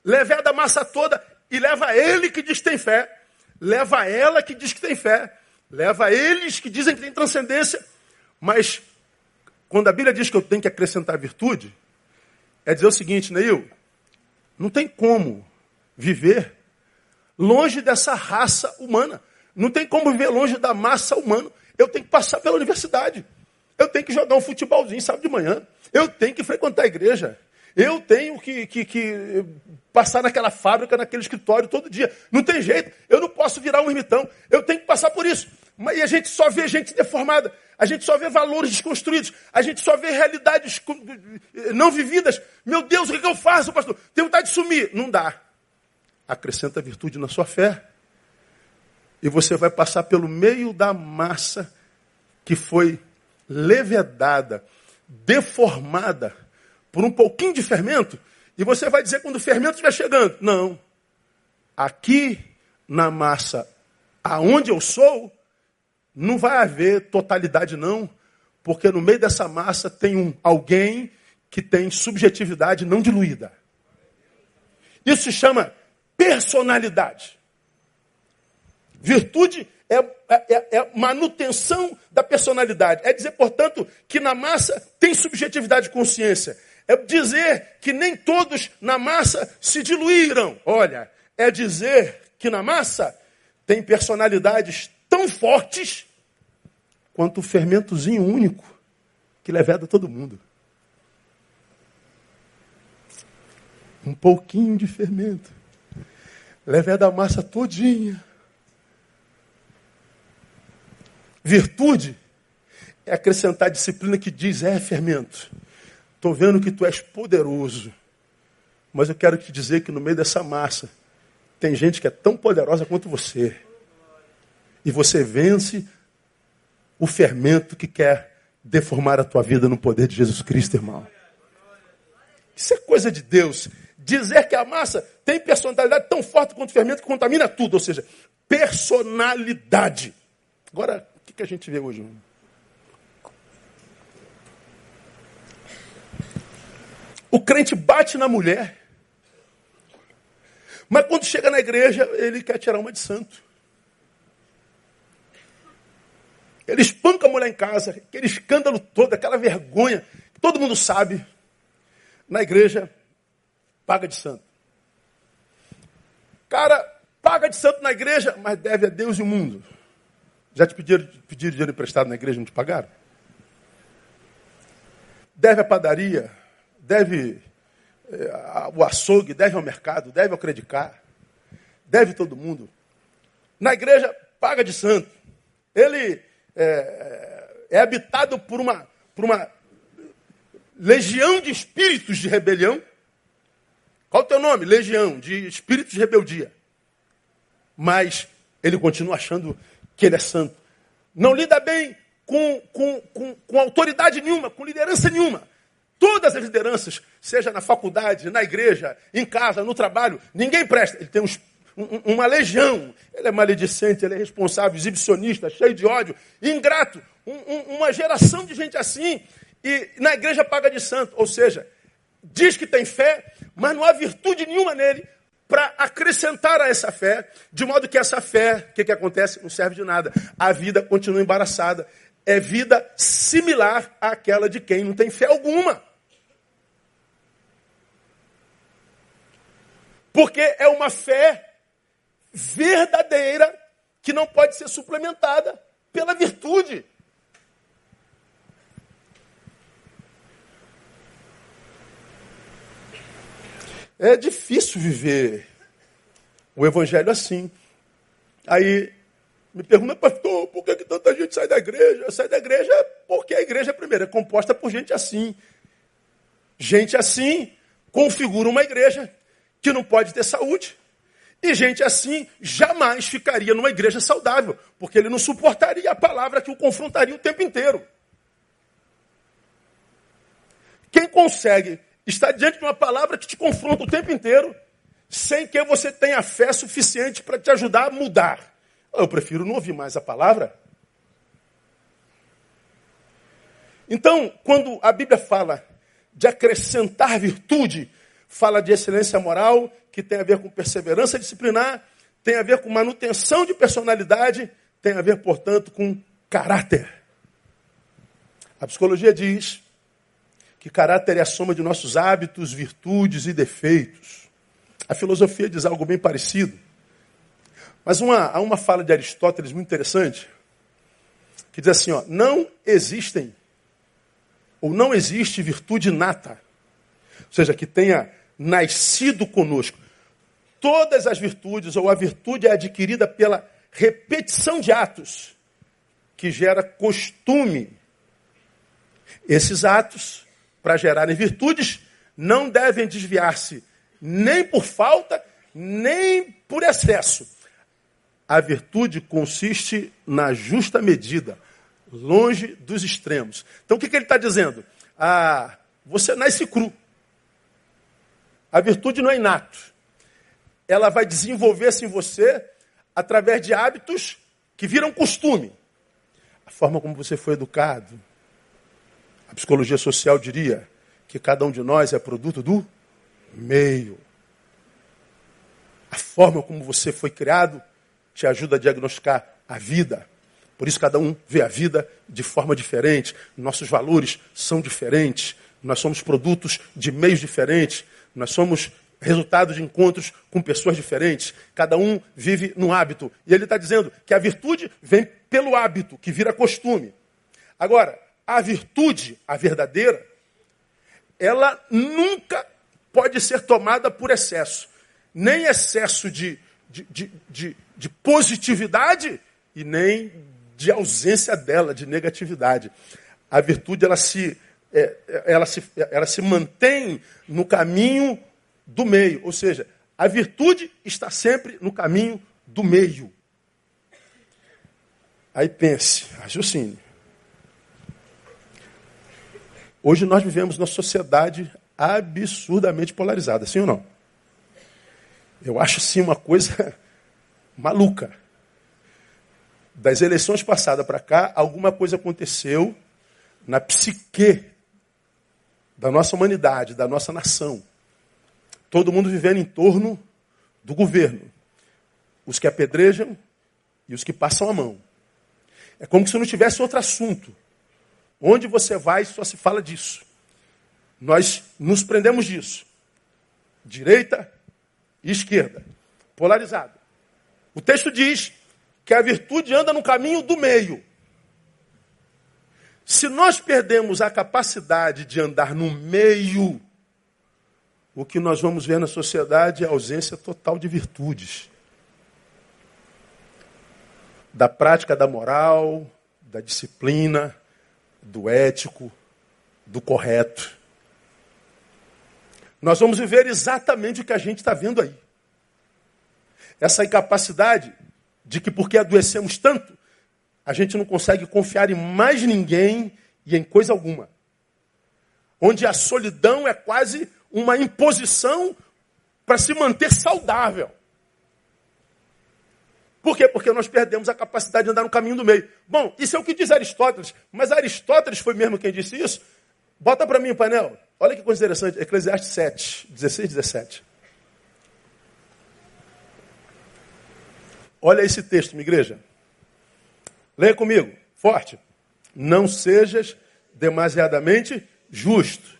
leva a massa toda e leva ele que diz que tem fé, leva ela que diz que tem fé, leva eles que dizem que tem transcendência, mas quando a Bíblia diz que eu tenho que acrescentar virtude, é dizer o seguinte, Neil, não tem como viver longe dessa raça humana. Não tem como viver longe da massa humana. Eu tenho que passar pela universidade. Eu tenho que jogar um futebolzinho sábado de manhã. Eu tenho que frequentar a igreja. Eu tenho que, que, que, passar naquela fábrica, naquele escritório todo dia. Não tem jeito. Eu não posso virar um ermitão. Eu tenho que passar por isso. E a gente só vê gente deformada. A gente só vê valores desconstruídos. A gente só vê realidades não vividas. Meu Deus, o que, eu faço, pastor? Tenho vontade de sumir. Não dá. Acrescenta virtude na sua fé. E você vai passar pelo meio da massa que foi levedada, deformada por um pouquinho de fermento, e você vai dizer quando o fermento estiver chegando. Não. Aqui na massa, aonde eu sou, não vai haver totalidade, não, porque no meio dessa massa tem um alguém que tem subjetividade não diluída. Isso se chama personalidade. Virtude é, é, é, manutenção da personalidade. É dizer, portanto, que na massa tem subjetividade de consciência. É dizer que nem todos na massa se diluíram. Olha, é dizer que na massa tem personalidades tão fortes quanto o fermentozinho único que leveda todo mundo. Um pouquinho de fermento. Leveda a massa todinha. Virtude é acrescentar disciplina que diz: é fermento. Estou vendo que tu és poderoso. Mas eu quero te dizer que no meio dessa massa tem gente que é tão poderosa quanto você. E você vence o fermento que quer deformar a tua vida no poder de Jesus Cristo, irmão. Isso é coisa de Deus. Dizer que a massa tem personalidade tão forte quanto o fermento que contamina tudo. Ou seja, personalidade. Agora, o que a gente vê hoje? O crente bate na mulher. Mas quando chega na igreja, ele quer tirar uma de santo. Ele espanca a mulher em casa, aquele escândalo todo, aquela vergonha, todo mundo sabe. Na igreja, paga de santo. Cara, paga de santo na igreja, mas deve a Deus e o mundo. Já te pediram, pediram dinheiro emprestado na igreja não te pagaram? Deve a padaria, deve é, o açougue, deve ao mercado, deve ao credicar, deve todo mundo. Na igreja, paga de santo. Ele é, é habitado por uma, por uma legião de espíritos de rebelião. Qual o teu nome? Legião, de espíritos de rebeldia. Mas ele continua achando que ele é santo. Não lida bem com, com, com, com autoridade nenhuma, com liderança nenhuma. Todas as lideranças, seja na faculdade, na igreja, em casa, no trabalho, ninguém presta. Ele tem um, uma legião. Ele é maledicente, ele é responsável, exibicionista, cheio de ódio, ingrato. Um, um, uma geração de gente assim. E na igreja paga de santo. Ou seja, diz que tem fé, mas não há virtude nenhuma nele para acrescentar a essa fé, de modo que essa fé, o que, que acontece? Não serve de nada. A vida continua embaraçada. É vida similar àquela de quem não tem fé alguma. Porque é uma fé verdadeira que não pode ser suplementada pela virtude. É difícil viver o evangelho assim. Aí me pergunta, pastor, por que, que tanta gente sai da igreja? Sai da igreja porque a igreja, primeiro, é composta por gente assim. Gente assim configura uma igreja que não pode ter saúde. E gente assim jamais ficaria numa igreja saudável, porque ele não suportaria a palavra que o confrontaria o tempo inteiro. Quem consegue estar diante de uma palavra que te confronta o tempo inteiro, sem que você tenha fé suficiente para te ajudar a mudar? Eu prefiro não ouvir mais a palavra. Então, quando a Bíblia fala de acrescentar virtude, fala de excelência moral, que tem a ver com perseverança disciplinar, tem a ver com manutenção de personalidade, tem a ver, portanto, com caráter. A psicologia diz que caráter é a soma de nossos hábitos, virtudes e defeitos. A filosofia diz algo bem parecido. Mas uma, há uma fala de Aristóteles muito interessante, que diz assim, ó, não existem, ou não existe virtude nata, ou seja, que tenha nascido conosco. Todas as virtudes, ou a virtude é adquirida pela repetição de atos, que gera costume. Esses atos, para gerarem virtudes, não devem desviar-se nem por falta, nem por excesso. A virtude consiste na justa medida, longe dos extremos. Então o que, que ele está dizendo? Ah, você nasce cru. A virtude não é inato. Ela vai desenvolver-se em você através de hábitos que viram costume. A forma como você foi educado. A psicologia social diria que cada um de nós é produto do meio. A forma como você foi criado te ajuda a diagnosticar a vida. Por isso cada um vê a vida de forma diferente. Nossos valores são diferentes. Nós somos produtos de meios diferentes. Nós somos resultado de encontros com pessoas diferentes. Cada um vive no hábito. E ele está dizendo que a virtude vem pelo hábito, que vira costume. Agora, a virtude, a verdadeira, ela nunca pode ser tomada por excesso. Nem excesso de, de, de, de, de positividade e nem de ausência dela, de negatividade. A virtude, ela se, é, ela se, ela se mantém no caminho do meio. Ou seja, a virtude está sempre no caminho do meio. Aí pense, raciocine. Hoje nós vivemos numa sociedade absurdamente polarizada, sim ou não? Eu acho sim uma coisa maluca. Das eleições passadas para cá, alguma coisa aconteceu na psique da nossa humanidade, da nossa nação. Todo mundo vivendo em torno do governo. Os que apedrejam e os que passam a mão. É como se não tivesse outro assunto. Onde você vai, só se fala disso. Nós nos prendemos disso. Direita e esquerda. Polarizado. O texto diz que a virtude anda no caminho do meio. Se nós perdemos a capacidade de andar no meio, o que nós vamos ver na sociedade é a ausência total de virtudes. Da prática da moral, da disciplina, do ético, do correto. Nós vamos viver exatamente o que a gente está vendo aí. Essa incapacidade de que, porque adoecemos tanto, a gente não consegue confiar em mais ninguém e em coisa alguma. Onde a solidão é quase uma imposição para se manter saudável. Por quê? Porque nós perdemos a capacidade de andar no caminho do meio. Bom, isso é o que diz Aristóteles. Mas Aristóteles foi mesmo quem disse isso? Bota para mim o painel. Olha que coisa interessante. Eclesiastes 7, 16, 17. Olha esse texto, minha igreja. Leia comigo, forte. Não sejas demasiadamente justo,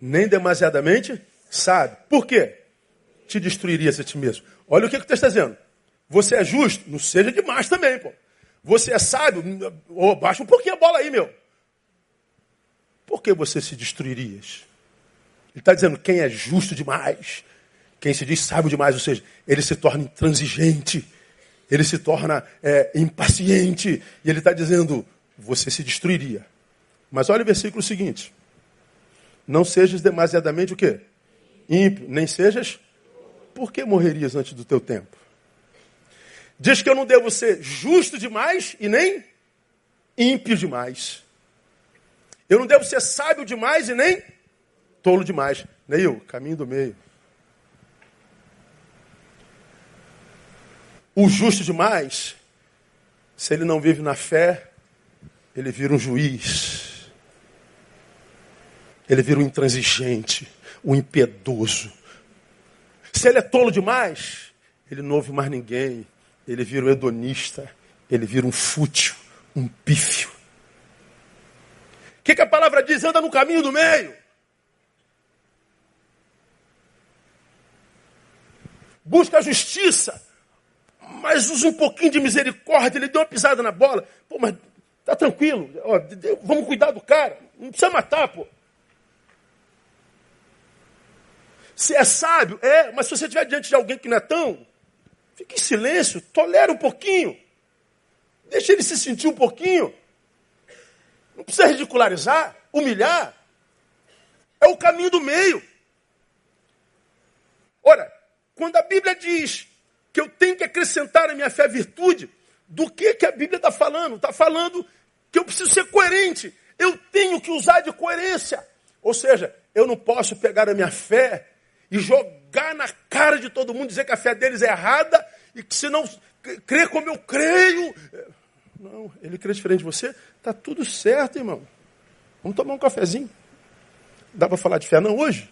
nem demasiadamente sábio. Por quê? Te destruirias a ti mesmo. Olha o que, que o texto está dizendo. Você é justo? Não seja demais também, pô. Você é sábio? Oh, baixa um pouquinho a bola aí, meu. Por que você se destruirias? Ele está dizendo quem é justo demais, quem se diz sábio demais, ou seja, ele se torna intransigente, ele se torna é, impaciente, e ele está dizendo, você se destruiria. Mas olha o versículo seguinte. Não sejas demasiadamente o quê? Ímpio, nem sejas. Por que morrerias antes do teu tempo? Diz que eu não devo ser justo demais e nem ímpio demais. Eu não devo ser sábio demais e nem tolo demais. Neil, caminho do meio. O justo demais, se ele não vive na fé, ele vira um juiz. Ele vira um intransigente, um impiedoso. Se ele é tolo demais, ele não ouve mais ninguém ele vira um hedonista, ele vira um fútil, um pífio. O que, que a palavra diz? Anda no caminho do meio. Busca a justiça, mas usa um pouquinho de misericórdia. Ele deu uma pisada na bola. Pô, mas tá tranquilo. Ó, vamos cuidar do cara. Não precisa matar, pô. Se é sábio, é, mas se você estiver diante de alguém que não é tão, Fique em silêncio, tolera um pouquinho. Deixa ele se sentir um pouquinho. Não precisa ridicularizar, humilhar. É o caminho do meio. Ora, quando a Bíblia diz que eu tenho que acrescentar a minha fé virtude, do que, que a Bíblia está falando? Está falando que eu preciso ser coerente. Eu tenho que usar de coerência. Ou seja, eu não posso pegar a minha fé e jogar na cara de todo mundo, dizer que a fé deles é errada e que se não crer como eu creio. Não, ele crê diferente de você, está tudo certo, irmão. Vamos tomar um cafezinho. Dá para falar de fé não hoje?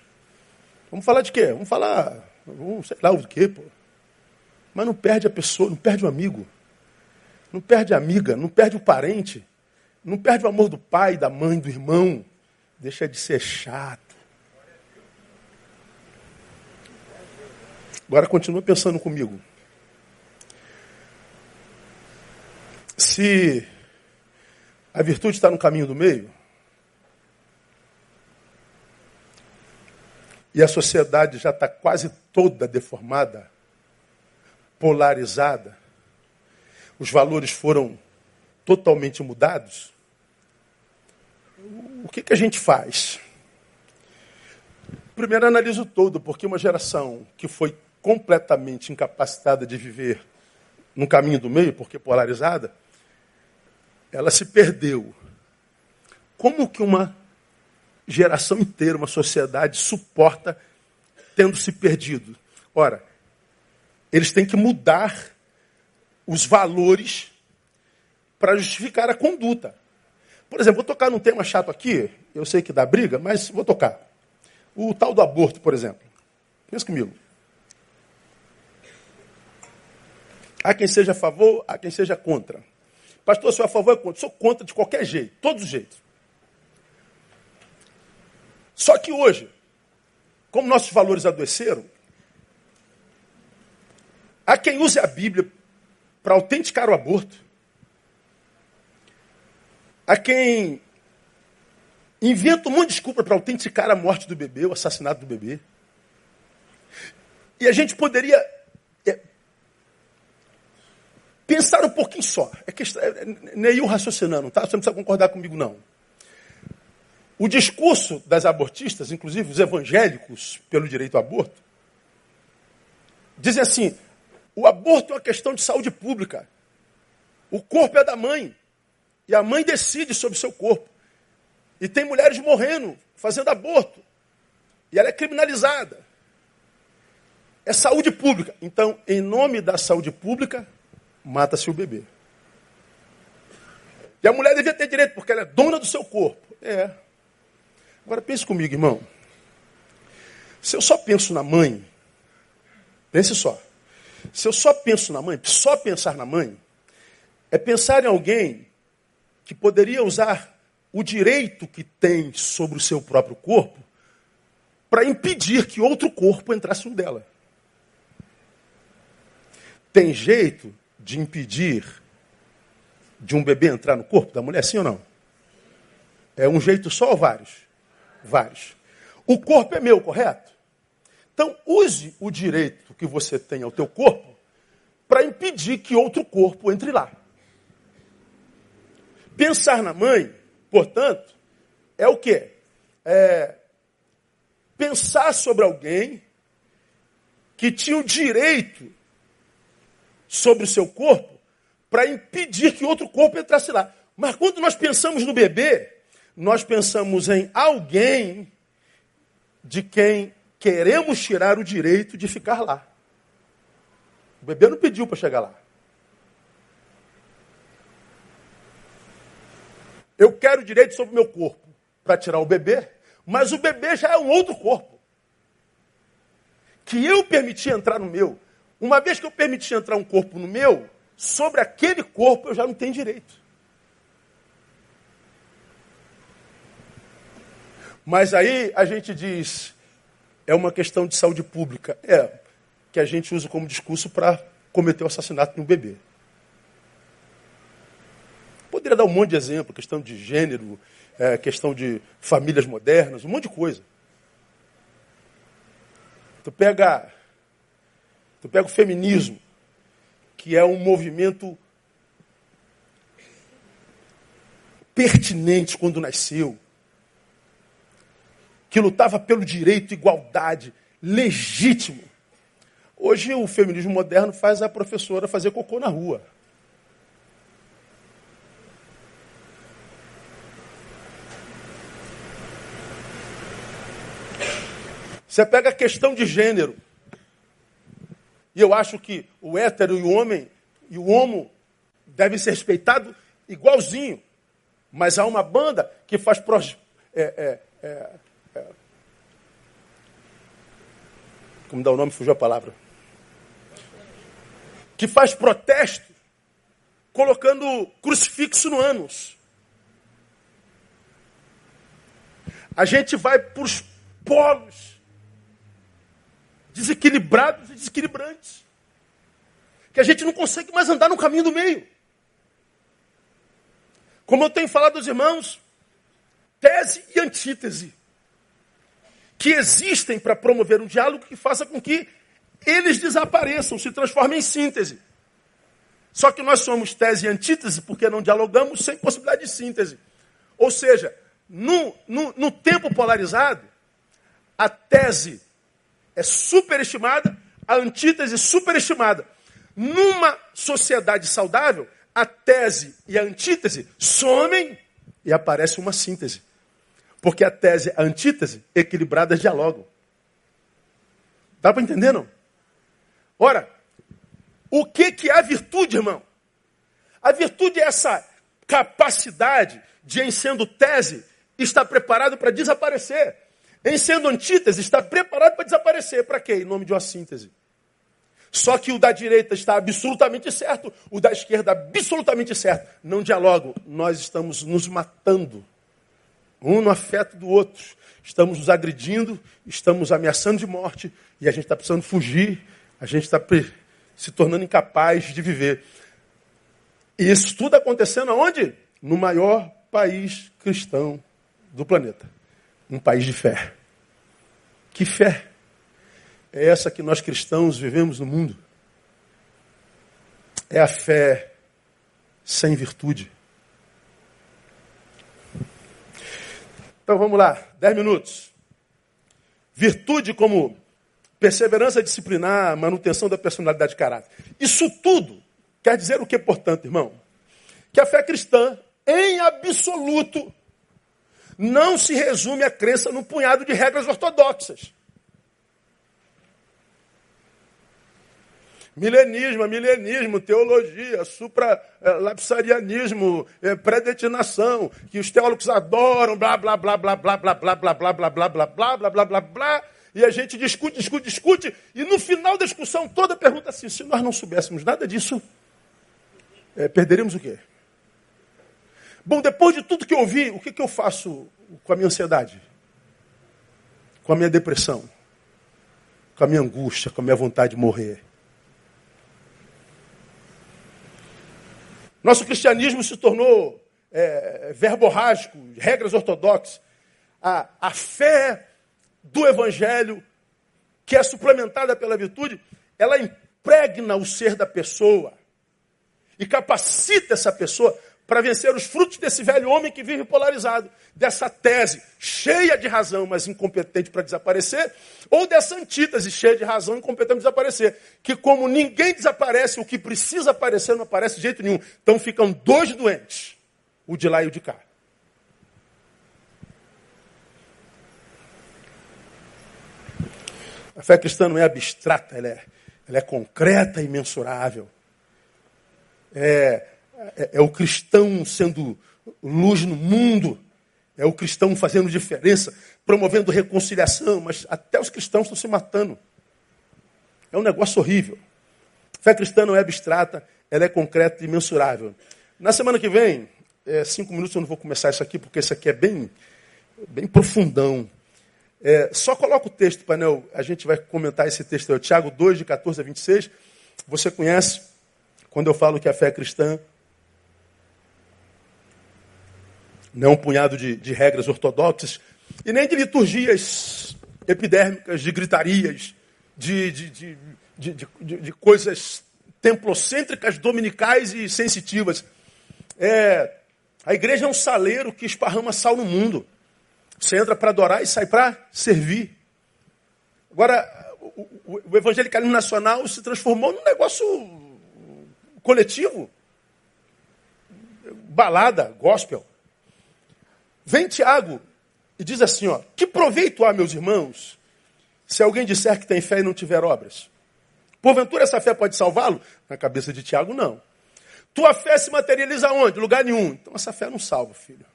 Vamos falar de quê? Vamos falar, vamos, sei lá o quê, pô. Mas não perde a pessoa, não perde o amigo. Não perde a amiga, não perde o parente. Não perde o amor do pai, da mãe, do irmão. Deixa de ser chato. Agora continua pensando comigo. Se a virtude está no caminho do meio, e a sociedade já está quase toda deformada, polarizada, os valores foram totalmente mudados, o que, que a gente faz? Primeiro analiso todo, porque uma geração que foi completamente incapacitada de viver no caminho do meio, porque polarizada, ela se perdeu. Como que uma geração inteira, uma sociedade suporta tendo se perdido? Ora, eles têm que mudar os valores para justificar a conduta. Por exemplo, vou tocar num tema chato aqui, eu sei que dá briga, mas vou tocar. O tal do aborto, por exemplo. Pensa comigo. Há quem seja a favor, há quem seja contra. Pastor, sou a favor ou contra? Sou contra de qualquer jeito, todos os jeitos. Só que hoje, como nossos valores adoeceram, há quem use a Bíblia para autenticar o aborto. Há quem inventa um monte de desculpa para autenticar a morte do bebê, o assassinato do bebê. E a gente poderia pensar um pouquinho só. É questão, é, nem eu raciocinando, tá? Você não precisa concordar comigo, não. O discurso das abortistas, inclusive os evangélicos pelo direito ao aborto, dizem assim: o aborto é uma questão de saúde pública. O corpo é da mãe. E a mãe decide sobre o seu corpo. E tem mulheres morrendo, fazendo aborto. E ela é criminalizada. É saúde pública. Então, em nome da saúde pública, mata-se o bebê. E a mulher devia ter direito, porque ela é dona do seu corpo. É. Agora pense comigo, irmão. Se eu só penso na mãe, pense só. Se eu só penso na mãe, só pensar na mãe, é pensar em alguém que poderia usar o direito que tem sobre o seu próprio corpo para impedir que outro corpo entrasse no dela. Tem jeito de impedir de um bebê entrar no corpo da mulher, sim ou não? É um jeito só ou vários? Vários. O corpo é meu, correto? Então, use o direito que você tem ao teu corpo para impedir que outro corpo entre lá. Pensar na mãe, portanto, é o quê? É pensar sobre alguém que tinha o direito sobre o seu corpo para impedir que outro corpo entrasse lá. Mas quando nós pensamos no bebê, nós pensamos em alguém de quem queremos tirar o direito de ficar lá. O bebê não pediu para chegar lá. Eu quero direito sobre o meu corpo para tirar o bebê, mas o bebê já é um outro corpo. Que eu permiti entrar no meu. Uma vez que eu permiti entrar um corpo no meu, sobre aquele corpo eu já não tenho direito. Mas aí a gente diz, é uma questão de saúde pública. É, que a gente usa como discurso para cometer o assassinato de um bebê. Poderia dar um monte de exemplo, questão de gênero, é, questão de famílias modernas, um monte de coisa. Tu pega, tu pega o feminismo, que é um movimento pertinente quando nasceu, que lutava pelo direito, igualdade, legítimo. Hoje o feminismo moderno faz a professora fazer cocô na rua. Você pega a questão de gênero. E eu acho que o hétero e o homem e o homo devem ser respeitados igualzinho. Mas há uma banda que faz é, é, é, é, como dá o nome, fugiu a palavra. Que faz protesto colocando crucifixo no ânus. A gente vai para os polos desequilibrados e desequilibrantes. Que a gente não consegue mais andar no caminho do meio. Como eu tenho falado aos irmãos, tese e antítese. Que existem para promover um diálogo que faça com que eles desapareçam, se transformem em síntese. Só que nós somos tese e antítese porque não dialogamos sem possibilidade de síntese. Ou seja, no, no, no tempo polarizado, a tese é superestimada, a antítese superestimada. Numa sociedade saudável, a tese e a antítese somem e aparece uma síntese. Porque a tese e a antítese, equilibradas, dialogam. Dá para entender, não? Ora, o que, que é a virtude, irmão? A virtude é essa capacidade de, em sendo tese, estar preparado para desaparecer. Em sendo antítese, está preparado para desaparecer. Para quê? Em nome de uma síntese. Só que o da direita está absolutamente certo, o da esquerda absolutamente certo. Não dialogam. Nós estamos nos matando. Um no afeto do outro. Estamos nos agredindo, estamos ameaçando de morte e a gente está precisando fugir. A gente está se tornando incapaz de viver. E isso tudo acontecendo aonde? No maior país cristão do planeta. Um país de fé. Que fé é essa que nós cristãos vivemos no mundo? É a fé sem virtude. Então vamos lá, dez minutos. Virtude como perseverança disciplinar, manutenção da personalidade de caráter. Isso tudo quer dizer o que, portanto, irmão? Que a fé cristã, em absoluto, não se resume a crença num punhado de regras ortodoxas. Milenismo, milenismo, teologia, supralapsarianismo, predestinação, que os teólogos adoram, blá, blá, blá, blá, blá, blá, blá, blá, blá, blá, blá, blá, blá, blá, blá, blá, blá, e a gente discute, discute, discute, e no final da discussão toda pergunta assim, se nós não soubéssemos nada disso, perderíamos o quê? Bom, depois de tudo que eu ouvi, o que, que eu faço com a minha ansiedade? Com a minha depressão? Com a minha angústia? Com a minha vontade de morrer? Nosso cristianismo se tornou é, verborrágico, regras ortodoxas. A, a fé do evangelho, que é suplementada pela virtude, ela impregna o ser da pessoa e capacita essa pessoa para vencer os frutos desse velho homem que vive polarizado, dessa tese cheia de razão, mas incompetente para desaparecer, ou dessa antítese cheia de razão e incompetente para desaparecer, que como ninguém desaparece, o que precisa aparecer não aparece de jeito nenhum. Então ficam dois doentes, o de lá e o de cá. A fé cristã não é abstrata, ela é, ela é concreta e mensurável. É, é, é o cristão sendo luz no mundo, é o cristão fazendo diferença, promovendo reconciliação, mas até os cristãos estão se matando. É um negócio horrível. Fé cristã não é abstrata, ela é concreta e mensurável. Na semana que vem, é, cinco minutos eu não vou começar isso aqui, porque isso aqui é bem, bem profundão. É, só coloca o texto, painel, a gente vai comentar esse texto, é Tiago 2, de 14 a 26. Você conhece, quando eu falo que a fé cristã não é um punhado de, de regras ortodoxas, e nem de liturgias epidérmicas, de gritarias, de, de, de, coisas templocêntricas, dominicais e sensitivas. É, a igreja é um saleiro que esparrama sal no mundo. Você entra para adorar e sai para servir. Agora, o, o evangelicalismo nacional se transformou num negócio coletivo. Balada, gospel. Vem Tiago e diz assim: ó, que proveito há, meus irmãos, Se alguém disser que tem fé e não tiver obras, porventura essa fé pode salvá-lo? Na cabeça de Tiago, não. Tua fé se materializa onde? Lugar nenhum. Então essa fé não salva, filho.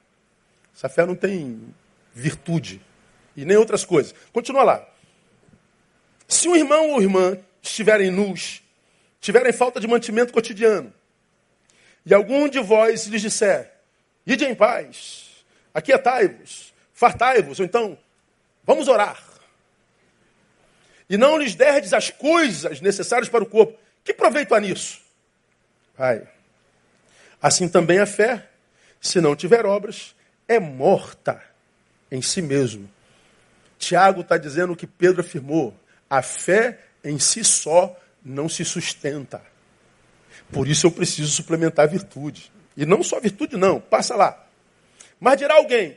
Essa fé não tem virtude e nem outras coisas. Continua lá. Se um irmão ou irmã estiverem nus, tiverem falta de mantimento cotidiano, e algum de vós lhes disser, ide em paz, aquietai-vos, fartai-vos, ou então, vamos orar, e não lhes derdes as coisas necessárias para o corpo, que proveito há nisso? Pai, assim também a fé, se não tiver obras, é morta em si mesmo. Tiago está dizendo o que Pedro afirmou: a fé em si só não se sustenta. Por isso eu preciso suplementar a virtude. E não só virtude, não, passa lá. Mas dirá alguém: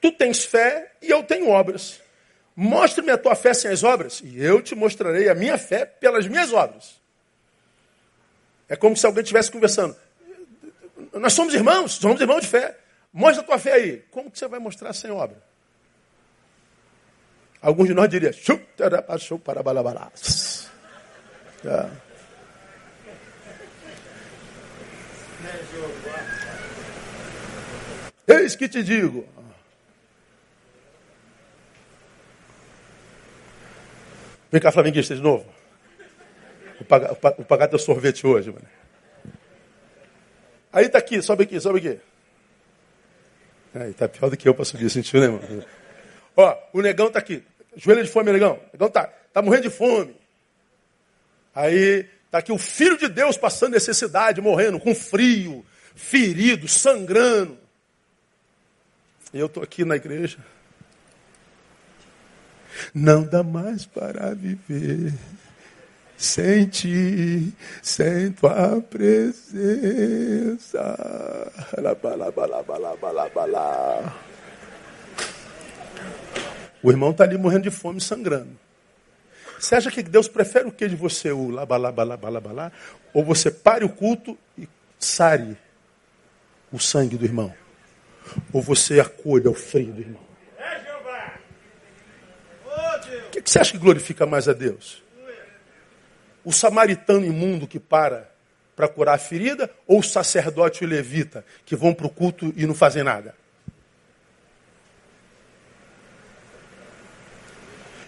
tu tens fé e eu tenho obras. Mostre-me a tua fé sem as obras, e eu te mostrarei a minha fé pelas minhas obras. É como se alguém estivesse conversando. Nós somos irmãos, somos irmãos de fé. Mostra a tua fé aí. Como que você vai mostrar sem obra? Alguns de nós diriam, para balabalás. É. Eis que te digo. Vem cá, flamenguista, de novo. Vou pagar, teu sorvete hoje, mano. Aí tá aqui, sobe aqui, sobe aqui. Aí tá pior do que eu para subir, sentiu, né, mano? Ó, o negão tá aqui. Joelho de fome, negão. O negão tá, tá morrendo de fome. Aí tá aqui o filho de Deus passando necessidade, morrendo, com frio, ferido, sangrando. E eu tô aqui na igreja. Não dá mais para viver sem ti, sem tua presença. O irmão está ali morrendo de fome, sangrando. Você acha que Deus prefere o que de você? O labalabalabalá? Ou você pare o culto e sare o sangue do irmão? Ou você acolha o frio do irmão? O que você acha que glorifica mais a Deus? O samaritano imundo que para para curar a ferida ou o sacerdote e o levita que vão para o culto e não fazem nada?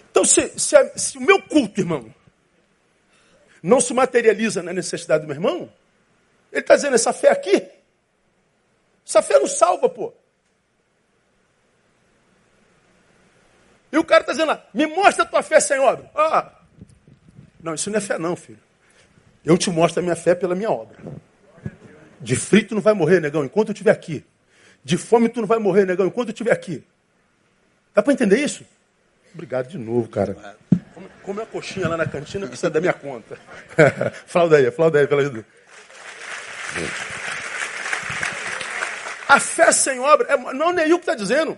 Então, se, se, se, o meu culto, irmão, não se materializa na necessidade do meu irmão, ele está dizendo, essa fé aqui, essa fé não salva, pô. E o cara está dizendo lá, me mostra a tua fé sem obra. Ah, não, isso não é fé não, filho. Eu te mostro a minha fé pela minha obra. De frio tu não vai morrer, negão, enquanto eu estiver aqui. De fome tu não vai morrer, negão, enquanto eu estiver aqui. Dá para entender isso? Obrigado de novo, cara. Come a coxinha lá na cantina, precisa da minha conta. flauda aí, flauda aí, pela ajuda. A fé sem obra, é, não é Neil que está dizendo.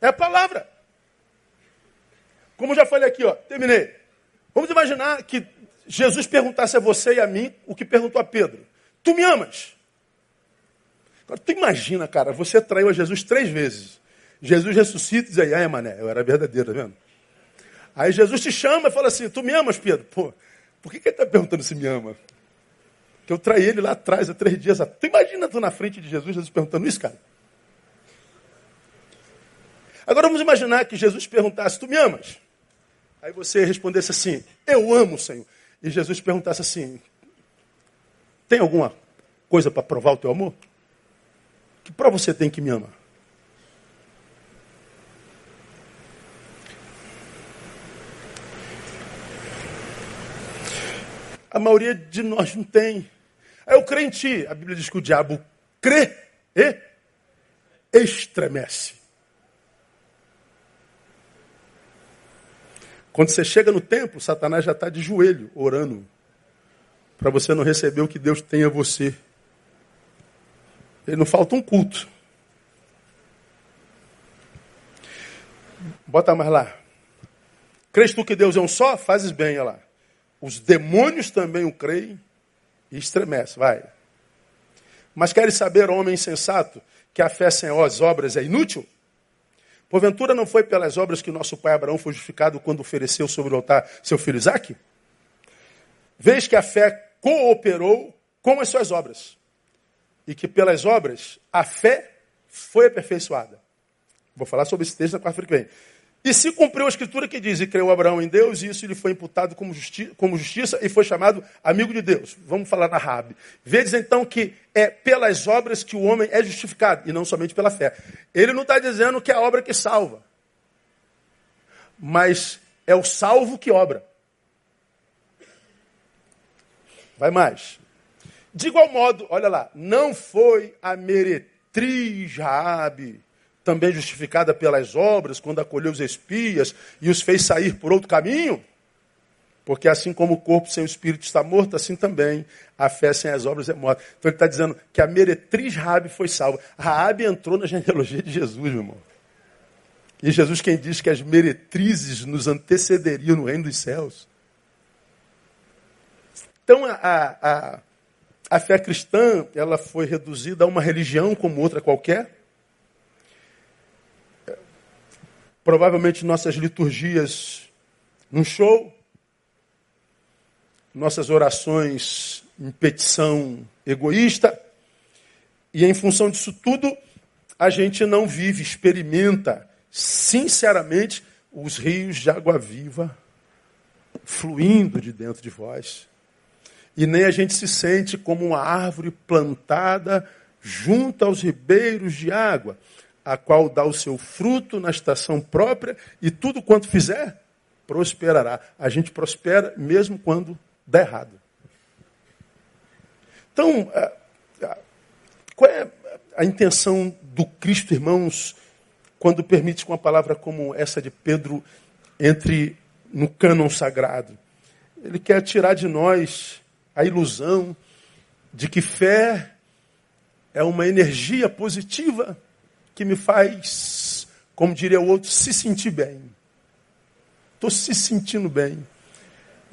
É a palavra. Como já falei aqui, ó, terminei. Vamos imaginar que Jesus perguntasse a você e a mim o que perguntou a Pedro. Tu me amas? Agora, tu imagina, cara, você traiu a Jesus três vezes. Jesus ressuscita e diz aí, ah, mané, eu era verdadeiro, tá vendo? Aí Jesus te chama e fala assim, tu me amas, Pedro? Pô, por que, que ele está perguntando se me ama? Que eu traí ele lá atrás, há três dias. Tu imagina tu na frente de Jesus, Jesus perguntando isso, cara? Agora vamos imaginar que Jesus perguntasse, tu me amas? Aí você respondesse assim, eu amo, Senhor. E Jesus perguntasse assim, tem alguma coisa para provar o teu amor? Que prova você tem que me ama? A maioria de nós não tem. Aí eu creio em ti. A Bíblia diz que o diabo crê e estremece. Quando você chega no templo, Satanás já está de joelho, orando, para você não receber o que Deus tem a você. Ele não falta um culto. Bota mais lá. Crês tu que Deus é um só? Fazes bem, olha lá. Os demônios também o creem e estremecem. Vai. Mas queres saber, homem insensato, que a fé sem as obras é inútil? Porventura não foi pelas obras que nosso pai Abraão foi justificado quando ofereceu sobre o altar seu filho Isaque? Vês que a fé cooperou com as suas obras. E que pelas obras a fé foi aperfeiçoada. Vou falar sobre esse texto na quarta-feira que vem. E se cumpriu a escritura que diz, e creu Abraão em Deus, e isso lhe foi imputado como, justi como justiça, e foi chamado amigo de Deus. Vamos falar na Rabi. Vedes então que é pelas obras que o homem é justificado, e não somente pela fé. Ele não está dizendo que é a obra que salva, mas é o salvo que obra. Vai mais. De igual modo, olha lá, não foi a meretriz Raabe também justificada pelas obras, quando acolheu os espias e os fez sair por outro caminho? Porque assim como o corpo sem o espírito está morto, assim também a fé sem as obras é morta. Então ele está dizendo que a meretriz Raabe foi salva. Raabe entrou na genealogia de Jesus, meu irmão. E Jesus quem diz que as meretrizes nos antecederiam no reino dos céus. Então a, a, a fé cristã ela foi reduzida a uma religião como outra qualquer. Provavelmente nossas liturgias num show, nossas orações em petição egoísta, e em função disso tudo, a gente não vive, experimenta sinceramente os rios de água viva fluindo de dentro de vós. E nem a gente se sente como uma árvore plantada junto aos ribeiros de água a qual dá o seu fruto na estação própria e tudo quanto fizer, prosperará. A gente prospera mesmo quando dá errado. Então, qual é a intenção do Cristo, irmãos, quando permite que uma palavra como essa de Pedro entre no cânon sagrado? Ele quer tirar de nós a ilusão de que fé é uma energia positiva que me faz, como diria o outro, se sentir bem. Estou se sentindo bem.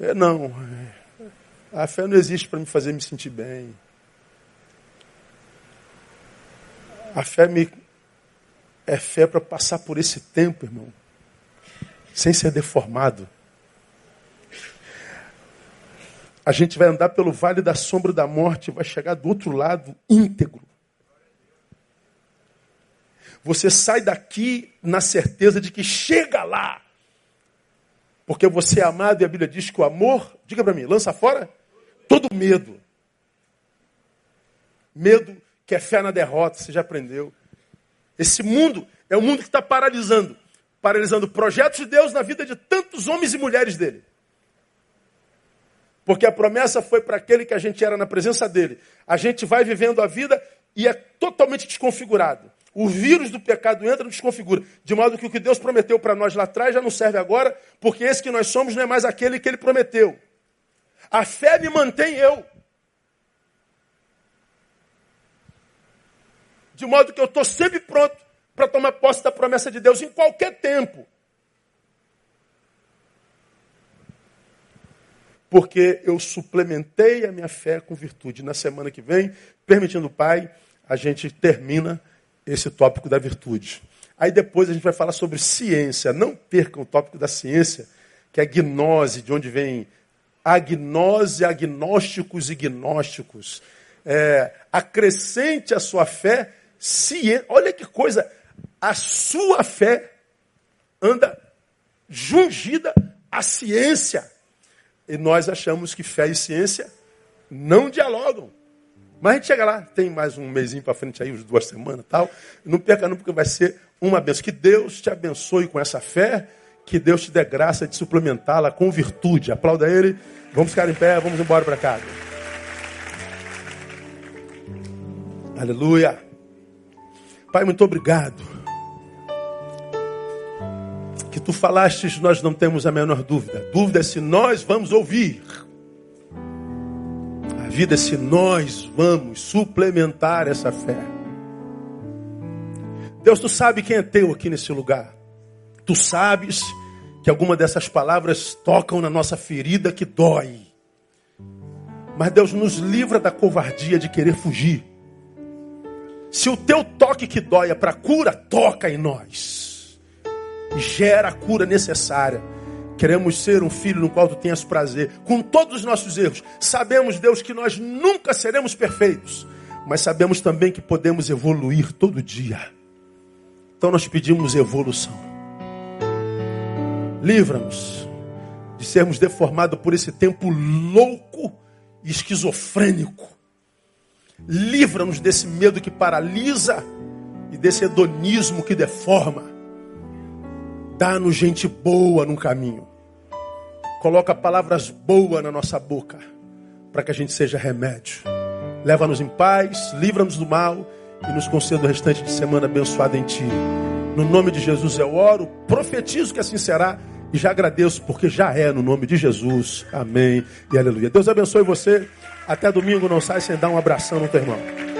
É, não, a fé não existe para me fazer me sentir bem. A fé me, é fé para passar por esse tempo, irmão, sem ser deformado. A gente vai andar pelo vale da sombra da morte vai chegar do outro lado íntegro. Você sai daqui na certeza de que chega lá. Porque você é amado e a Bíblia diz que o amor, diga para mim, lança fora todo medo. Medo que é fé na derrota, você já aprendeu. Esse mundo é o mundo que está paralisando paralisando projetos de Deus na vida de tantos homens e mulheres dele. Porque a promessa foi para aquele que a gente era na presença dele. A gente vai vivendo a vida e é totalmente desconfigurado. O vírus do pecado entra e desconfigura. De modo que o que Deus prometeu para nós lá atrás já não serve agora, porque esse que nós somos não é mais aquele que ele prometeu. A fé me mantém eu. De modo que eu estou sempre pronto para tomar posse da promessa de Deus em qualquer tempo. Porque eu suplementei a minha fé com virtude. Na semana que vem, permitindo o Pai, a gente termina esse tópico da virtude. Aí depois a gente vai falar sobre ciência. Não percam o tópico da ciência, que é a gnose, de onde vem agnose, agnósticos e gnósticos. É, acrescente a sua fé ciência. Olha que coisa! A sua fé anda jungida à ciência. E nós achamos que fé e ciência não dialogam. Mas a gente chega lá, tem mais um mêsinho para frente aí, uns duas semanas tal. Não perca não, porque vai ser uma benção. Que Deus te abençoe com essa fé, que Deus te dê graça de suplementá-la com virtude. Aplauda ele. Vamos ficar em pé, vamos embora para casa. Aleluia. Pai, muito obrigado. Que tu falastes, nós não temos a menor dúvida. Dúvida é se nós vamos ouvir vida se nós vamos suplementar essa fé. Deus, tu sabe quem é teu aqui nesse lugar. Tu sabes que alguma dessas palavras tocam na nossa ferida que dói. Mas Deus nos livra da covardia de querer fugir. Se o teu toque que dói é para cura, toca em nós. gera a cura necessária. Queremos ser um filho no qual tu tenhas prazer, com todos os nossos erros. Sabemos, Deus, que nós nunca seremos perfeitos, mas sabemos também que podemos evoluir todo dia. Então nós pedimos evolução. Livra-nos de sermos deformados por esse tempo louco e esquizofrênico. Livra-nos desse medo que paralisa e desse hedonismo que deforma. Dá-nos gente boa no caminho. Coloca palavras boas na nossa boca, para que a gente seja remédio. Leva-nos em paz, livra-nos do mal e nos conceda o restante de semana abençoada em Ti. No nome de Jesus eu oro, profetizo que assim será e já agradeço porque já é no nome de Jesus. Amém e aleluia. Deus abençoe você. Até domingo, não sai sem dar um abração no teu irmão.